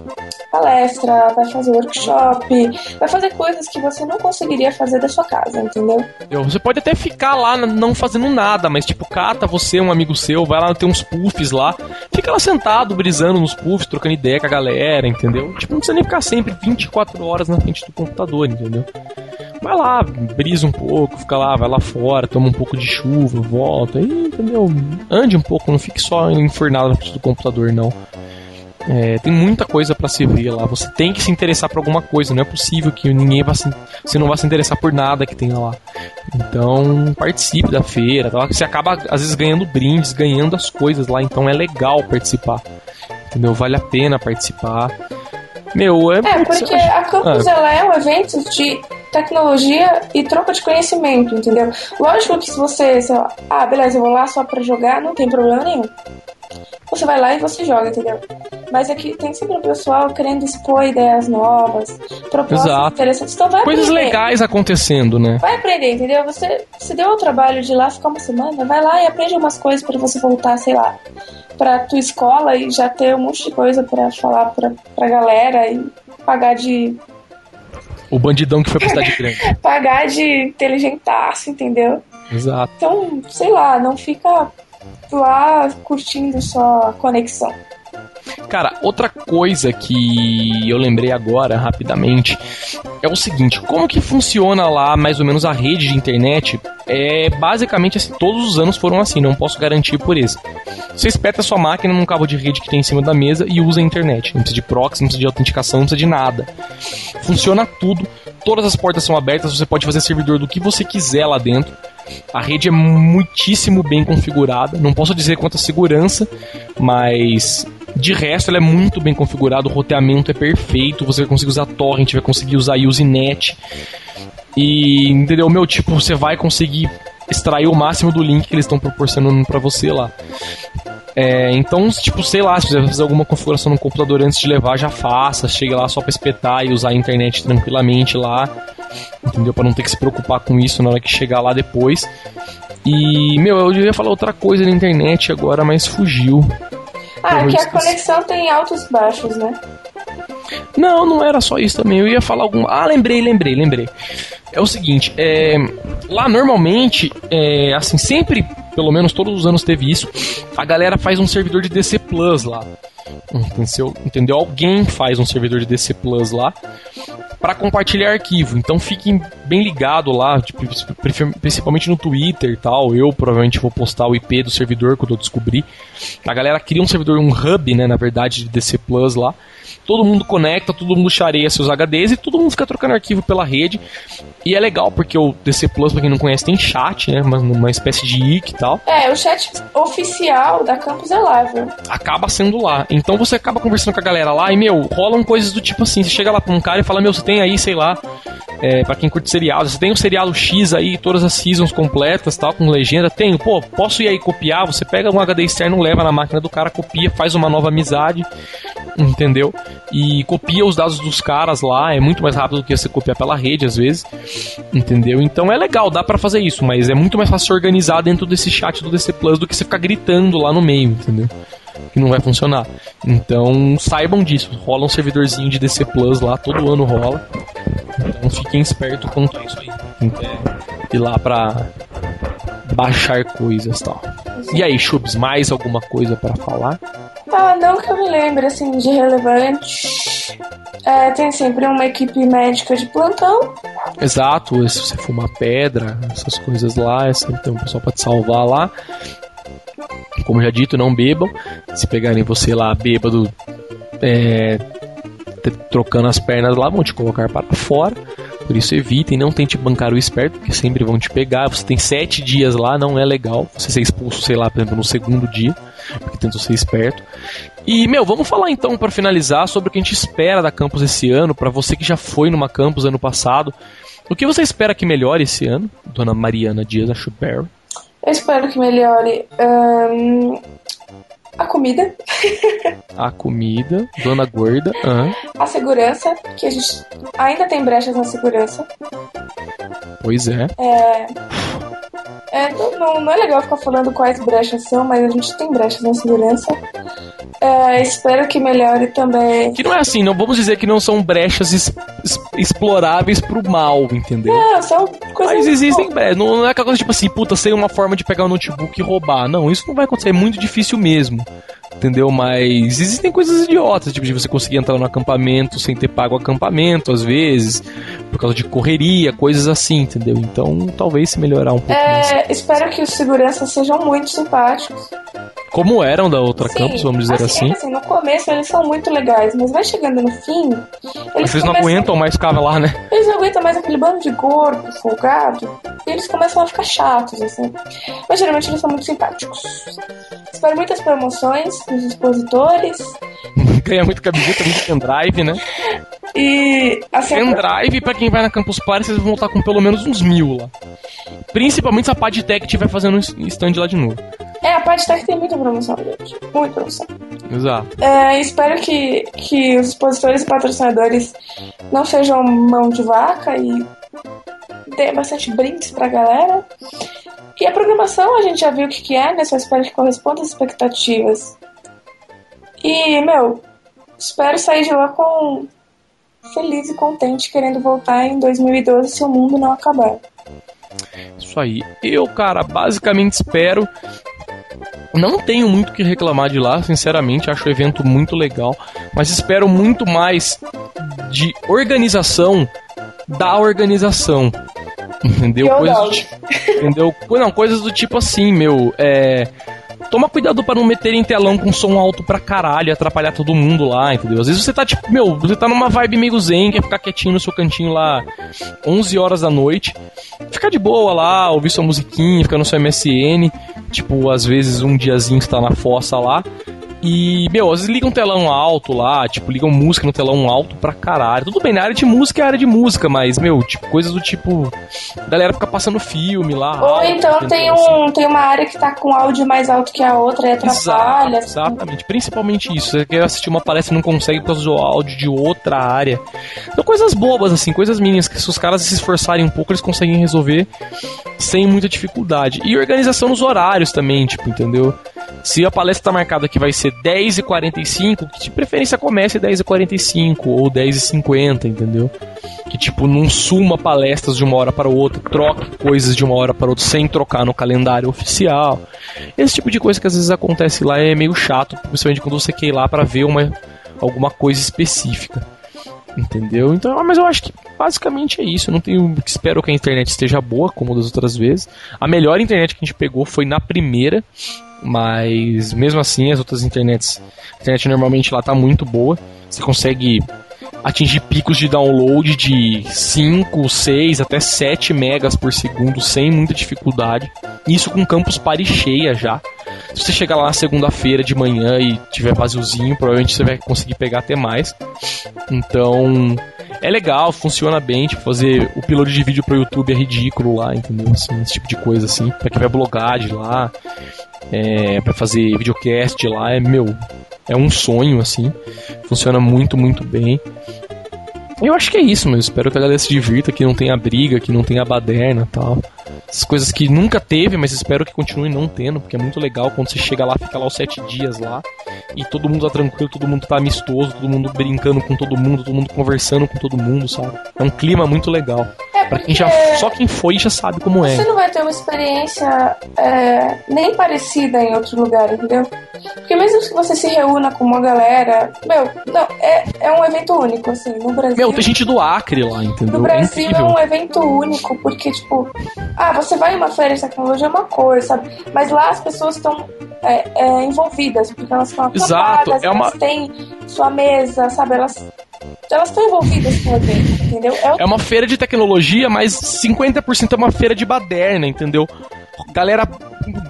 S2: palestra, vai fazer workshop, vai fazer coisas que você não conseguiria fazer da sua casa, entendeu?
S1: Você pode até ficar lá não fazendo nada, mas tipo, cata você, um amigo seu, vai lá, tem uns puffs lá, fica lá sentado, brisando nos puffs, trocando ideia com a galera, entendeu? Tipo, não precisa nem ficar sempre 24 horas na frente do computador, entendeu? Vai lá, brisa um pouco, fica lá, vai lá fora, toma um pouco de chuva, volta, aí, entendeu? Ande um pouco, não fique só enfurnado na frente do computador, não. É, tem muita coisa para se ver lá. Você tem que se interessar por alguma coisa. Não é possível que ninguém vá se, você não vá se interessar por nada que tenha lá. Então participe da feira. Tá? Você acaba às vezes ganhando brindes, ganhando as coisas lá. Então é legal participar. Entendeu? Vale a pena participar. Meu,
S2: é. É, porque a Campus ah. ela é um evento de tecnologia e troca de conhecimento, entendeu? Lógico que se você, sei lá, ah, beleza, eu vou lá só pra jogar, não tem problema nenhum. Você vai lá e você joga, entendeu? Mas aqui é tem sempre o pessoal querendo expor ideias novas, propostas Exato. interessantes. Então vai
S1: Coisas
S2: aprender.
S1: legais acontecendo, né?
S2: Vai aprender, entendeu? Você se deu o trabalho de ir lá ficar uma semana, vai lá e aprende umas coisas para você voltar, sei lá, pra tua escola e já ter um monte de coisa para falar pra, pra galera e pagar de.
S1: O bandidão que foi pra cidade grande.
S2: pagar de inteligentaço, entendeu?
S1: Exato.
S2: Então, sei lá, não fica lá curtindo só a conexão.
S1: Cara, outra coisa que eu lembrei agora, rapidamente, é o seguinte: como que funciona lá mais ou menos a rede de internet? É basicamente assim, todos os anos foram assim, não posso garantir por isso. Você espeta a sua máquina num cabo de rede que tem em cima da mesa e usa a internet. Não precisa de proxy, não precisa de autenticação, não precisa de nada. Funciona tudo, todas as portas são abertas, você pode fazer servidor do que você quiser lá dentro. A rede é muitíssimo bem configurada. Não posso dizer quanto a segurança, mas de resto, ela é muito bem configurada, o roteamento é perfeito, você vai conseguir usar torrent, vai conseguir usar Usenet. E, entendeu? Meu, tipo, você vai conseguir extrair o máximo do link que eles estão proporcionando para você lá. É, então, tipo, sei lá, se você vai fazer alguma configuração no computador antes de levar, já faça. Chegue lá só pra espetar e usar a internet tranquilamente lá. Entendeu? Para não ter que se preocupar com isso na hora que chegar lá depois. E, meu, eu devia falar outra coisa na internet agora, mas fugiu.
S2: Ah, que a conexão tem altos e baixos, né?
S1: Não, não era só isso também. Eu ia falar alguma. Ah, lembrei, lembrei, lembrei. É o seguinte, é... lá normalmente, é... assim, sempre, pelo menos todos os anos teve isso, a galera faz um servidor de DC Plus lá. Entendeu? Entendeu? Alguém faz um servidor de DC Plus lá para compartilhar arquivo. Então fiquem bem ligado lá, tipo, principalmente no Twitter e tal. Eu provavelmente vou postar o IP do servidor quando eu descobrir. A galera cria um servidor, um hub, né, na verdade, de DC Plus lá todo mundo conecta, todo mundo chareia seus HDs e todo mundo fica trocando arquivo pela rede. E é legal porque o DC Plus, pra quem não conhece, tem chat, né? Uma, uma espécie de IC e tal.
S2: É, o chat oficial da Campus é lá, viu?
S1: Acaba sendo lá. Então você acaba conversando com a galera lá e, meu, rolam coisas do tipo assim: você chega lá pra um cara e fala, meu, você tem aí, sei lá, é, para quem curte seriado, você tem o um seriado X aí, todas as seasons completas, tal, com legenda? Tenho, pô, posso ir aí copiar? Você pega um HD externo, leva na máquina do cara, copia, faz uma nova amizade, entendeu? e copia os dados dos caras lá, é muito mais rápido do que você copiar pela rede às vezes, entendeu? Então é legal, dá para fazer isso, mas é muito mais fácil se organizar dentro desse chat do DC Plus do que você ficar gritando lá no meio, entendeu? Que não vai funcionar. Então saibam disso, rola um servidorzinho de DC Plus lá, todo ano rola. Então fiquem espertos quanto a isso aí. Então, ir lá pra baixar coisas e tal. E aí, Chubs, mais alguma coisa para falar?
S2: Ah, não que eu me lembre, assim, de relevante. É, tem sempre uma equipe médica de plantão.
S1: Exato, se você fumar pedra, essas coisas lá, é sempre tem um pessoal pra te salvar lá. Como já dito, não bebam. Se pegarem você lá bêbado, é, trocando as pernas lá, vão te colocar para fora. Por isso evitem, não tente bancar o esperto, porque sempre vão te pegar. Você tem sete dias lá, não é legal. Você ser expulso, sei lá, por exemplo, no segundo dia, porque tentou ser esperto. E, meu, vamos falar então, para finalizar, sobre o que a gente espera da campus esse ano, para você que já foi numa campus ano passado. O que você espera que melhore esse ano, dona Mariana Dias Achuberry?
S2: Eu espero que melhore um, a comida.
S1: a comida, dona gorda. Uhum.
S2: A segurança, que a gente ainda tem brechas na segurança.
S1: Pois é.
S2: É. É, não, não é legal ficar falando quais brechas são, mas a gente tem brechas na segurança. É, espero que melhore também.
S1: Que não é assim, não vamos dizer que não são brechas es, es, exploráveis pro mal, entendeu?
S2: Não, são coisas.
S1: Mas existem brechas. Não, não é aquela coisa tipo assim, puta, seria uma forma de pegar o um notebook e roubar. Não, isso não vai acontecer, é muito difícil mesmo entendeu? Mas existem coisas idiotas, tipo de você conseguir entrar no acampamento sem ter pago o acampamento, às vezes, por causa de correria, coisas assim, entendeu? Então, talvez se melhorar um pouco
S2: é. Espero que os seguranças sejam muito simpáticos.
S1: Como eram da outra Sim, campus, vamos dizer
S2: assim.
S1: assim.
S2: É assim. No começo eles são muito legais, mas vai chegando no fim.
S1: Eles Vocês não aguentam mais ficar lá, né?
S2: Eles não aguentam mais aquele bando de gordo, folgado, e eles começam a ficar chatos, assim. Mas geralmente eles são muito simpáticos. Espero muitas promoções dos expositores.
S1: Ganha muito camiseta, muito pendrive, né?
S2: E
S1: assim, pendrive, pra quem vai na Campus Party, vocês vão voltar com pelo menos uns mil lá. Principalmente se a Padtech estiver fazendo um stand lá de novo.
S2: É, a Padtech tem muita promoção, gente. Muita promoção.
S1: Exato.
S2: É, espero que, que os expositores e patrocinadores não sejam mão de vaca e dê bastante brindes pra galera. E a programação a gente já viu o que, que é, né? Só espero que corresponda às expectativas. E, meu, espero sair de lá com feliz e contente, querendo voltar em 2012 se o mundo não acabar.
S1: Isso aí. Eu, cara, basicamente espero. Não tenho muito o que reclamar de lá, sinceramente, acho o evento muito legal, mas espero muito mais de organização da organização. Entendeu? Coisas do, tipo, entendeu? Não, coisas do tipo assim, meu. É, toma cuidado para não meter em telão com som alto pra caralho, atrapalhar todo mundo lá, entendeu? Às vezes você tá tipo, meu, você tá numa vibe meio zen, quer ficar quietinho no seu cantinho lá 11 horas da noite, fica de boa lá, ouvir sua musiquinha, ficar no seu MSN, tipo, às vezes um diazinho que tá na fossa lá, e, meu, às vezes ligam um telão alto lá, tipo, ligam música no telão alto pra caralho. Tudo bem, na área de música é área de música, mas, meu, tipo, coisas do tipo. A galera fica passando filme lá.
S2: Ou alto, então tem, um, tem uma área que tá com áudio mais alto que a outra e atrapalha.
S1: Exato, exatamente, principalmente isso. Você quer assistir uma palestra e não consegue por causa do áudio de outra área. Então, coisas bobas, assim, coisas mínimas, que se os caras se esforçarem um pouco, eles conseguem resolver sem muita dificuldade. E organização nos horários também, tipo, entendeu? Se a palestra tá marcada que vai ser 10h45, que de preferência comece 10h45 ou 10h50, entendeu? Que tipo, não suma palestras de uma hora para outra, troque coisas de uma hora para outra sem trocar no calendário oficial. Esse tipo de coisa que às vezes acontece lá é meio chato, principalmente quando você quer ir lá para ver uma, alguma coisa específica. Entendeu? Então, mas eu acho que basicamente é isso. Eu não tenho. Espero que a internet esteja boa, como das outras vezes. A melhor internet que a gente pegou foi na primeira. Mas mesmo assim, as outras internets, a internet normalmente lá tá muito boa. Você consegue atingir picos de download de 5, 6 até 7 megas por segundo sem muita dificuldade. Isso com campus pare cheia já. Se você chegar lá na segunda-feira de manhã e tiver vaziozinho, provavelmente você vai conseguir pegar até mais. Então, é legal, funciona bem, tipo, fazer o piloto de vídeo pro YouTube é ridículo lá, entendeu? Assim, esse tipo de coisa assim, pra quem vai blogar de lá é, para fazer videocast lá é meu é um sonho assim funciona muito muito bem eu acho que é isso mas espero que a galera se divirta que não tenha briga que não tenha baderna tal essas coisas que nunca teve mas espero que continue não tendo porque é muito legal quando você chega lá fica lá os sete dias lá e todo mundo tá tranquilo todo mundo tá amistoso todo mundo brincando com todo mundo todo mundo conversando com todo mundo sabe? É um clima muito legal Pra quem já, só quem foi já sabe como
S2: é. Você não vai ter uma experiência é, nem parecida em outro lugar, entendeu? Porque mesmo que você se reúna com uma galera, meu, não, é, é um evento único, assim, no Brasil.
S1: Meu, tem gente do Acre lá, entendeu?
S2: No Brasil é, é um evento único, porque, tipo, ah, você vai em uma feira de tecnologia é uma coisa, sabe? Mas lá as pessoas estão é, é, envolvidas, porque elas estão
S1: Exato, é uma...
S2: elas têm sua mesa, sabe? Elas elas estão envolvidas com o entendeu?
S1: É, o... é uma feira de tecnologia, mas 50% é uma feira de baderna, entendeu? Galera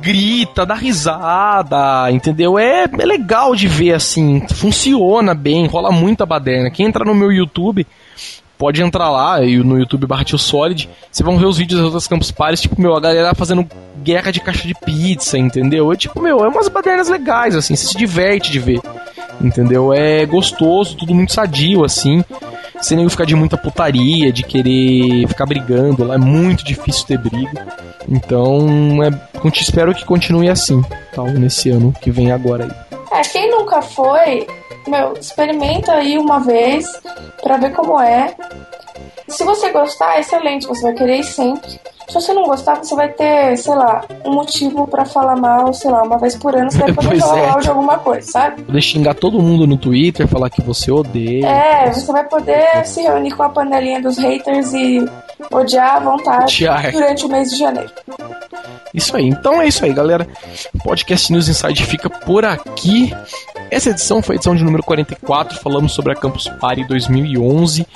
S1: grita, dá risada, entendeu? É, é legal de ver assim, funciona bem, rola muita baderna. Quem entra no meu YouTube pode entrar lá no YouTube barra Solid, vocês vão ver os vídeos das outras Campus Parties, tipo, meu, a galera fazendo guerra de caixa de pizza, entendeu? É tipo, meu, é umas badernas legais, assim, você se diverte de ver, entendeu? É gostoso, tudo muito sadio, assim, sem nem ficar de muita putaria, de querer ficar brigando lá, é muito difícil ter briga. Então, é, espero que continue assim, tal, nesse ano que vem agora aí.
S2: É, quem nunca foi, meu, experimenta aí uma vez para ver como é. Se você gostar, excelente, você vai querer ir sempre. Se você não gostar, você vai ter, sei lá, um motivo para falar mal, sei lá, uma vez por ano você vai poder falar é. mal de alguma coisa, sabe?
S1: Poder xingar todo mundo no Twitter, falar que você odeia.
S2: É, você vai poder se reunir com a panelinha dos haters e odiar à vontade odiar. durante o mês de janeiro.
S1: Isso aí. Então é isso aí, galera. Podcast News Inside fica por aqui. Essa edição foi a edição de número 44. Falamos sobre a Campus Party 2011.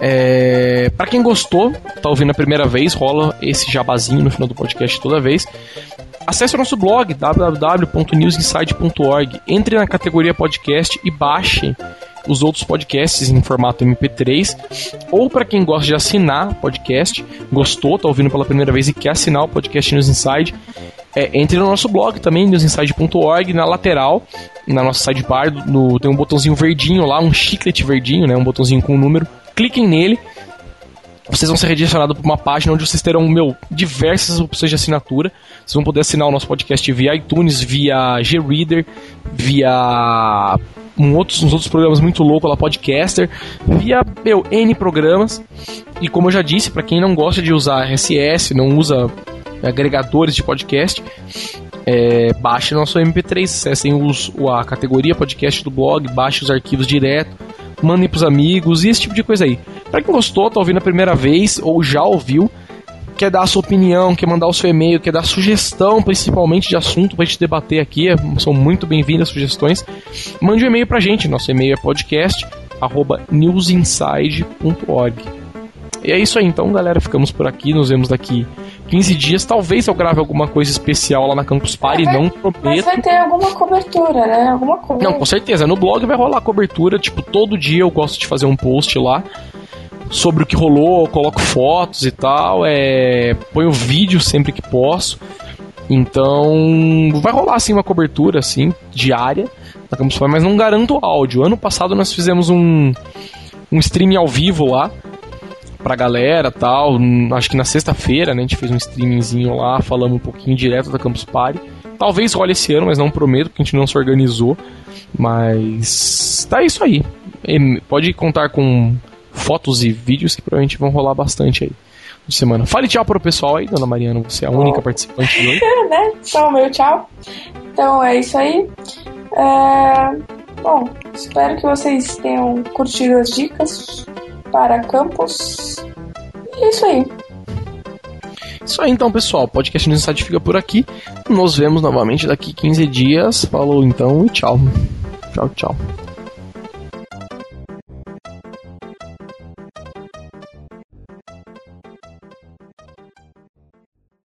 S1: É... Para quem gostou, tá ouvindo a primeira vez, rola esse jabazinho no final do podcast toda vez. Acesse o nosso blog www.newsinside.org. Entre na categoria podcast e baixe os outros podcasts em formato MP3, ou para quem gosta de assinar podcast, gostou, tá ouvindo pela primeira vez e quer assinar o podcast News Inside, é, entre no nosso blog também, newsinside.org, na lateral, na nossa sidebar, no, tem um botãozinho verdinho lá, um chiclete verdinho, né, um botãozinho com um número, cliquem nele, vocês vão ser redirecionados para uma página onde vocês terão, meu, diversas opções de assinatura. Vocês vão poder assinar o nosso podcast via iTunes, via G-Reader, via um outros, uns outros programas muito loucos lá, podcaster, via, meu, N programas. E como eu já disse, para quem não gosta de usar RSS, não usa agregadores de podcast, é, baixe nosso MP3, acessem os, a categoria podcast do blog, baixe os arquivos direto, mandem pros amigos e esse tipo de coisa aí. Para quem gostou, tá ouvindo a primeira vez ou já ouviu, quer dar a sua opinião, quer mandar o seu e-mail, quer dar sugestão, principalmente de assunto pra gente debater aqui, é, são muito bem-vindas sugestões, mande um e-mail pra gente. Nosso e-mail é podcast@newsinside.org. E é isso aí, então, galera, ficamos por aqui, nos vemos daqui 15 dias. Talvez eu grave alguma coisa especial lá na Campus Party, vai, não prometo. Mas
S2: vai ter alguma cobertura, né? Alguma coisa.
S1: Não, com certeza. No blog vai rolar cobertura, tipo, todo dia eu gosto de fazer um post lá sobre o que rolou, coloco fotos e tal, é, ponho vídeo sempre que posso. Então, vai rolar assim uma cobertura assim diária da Campus Party, mas não garanto áudio. Ano passado nós fizemos um um streaming ao vivo lá pra galera, tal, acho que na sexta-feira, né, a gente fez um streamingzinho lá, falando um pouquinho direto da Campus Party. Talvez role esse ano, mas não prometo, porque a gente não se organizou. Mas tá isso aí. Pode contar com fotos e vídeos que provavelmente vão rolar bastante aí de semana. Fale tchau para o pessoal aí, dona Mariana, você é a única participante de hoje.
S2: né? Só o meu tchau. Então é isso aí. É... Bom, espero que vocês tenham curtido as dicas para campus. E é isso aí.
S1: Isso aí então, pessoal. O podcast no Insight fica por aqui. Nos vemos novamente daqui 15 dias. Falou então e tchau. Tchau, tchau.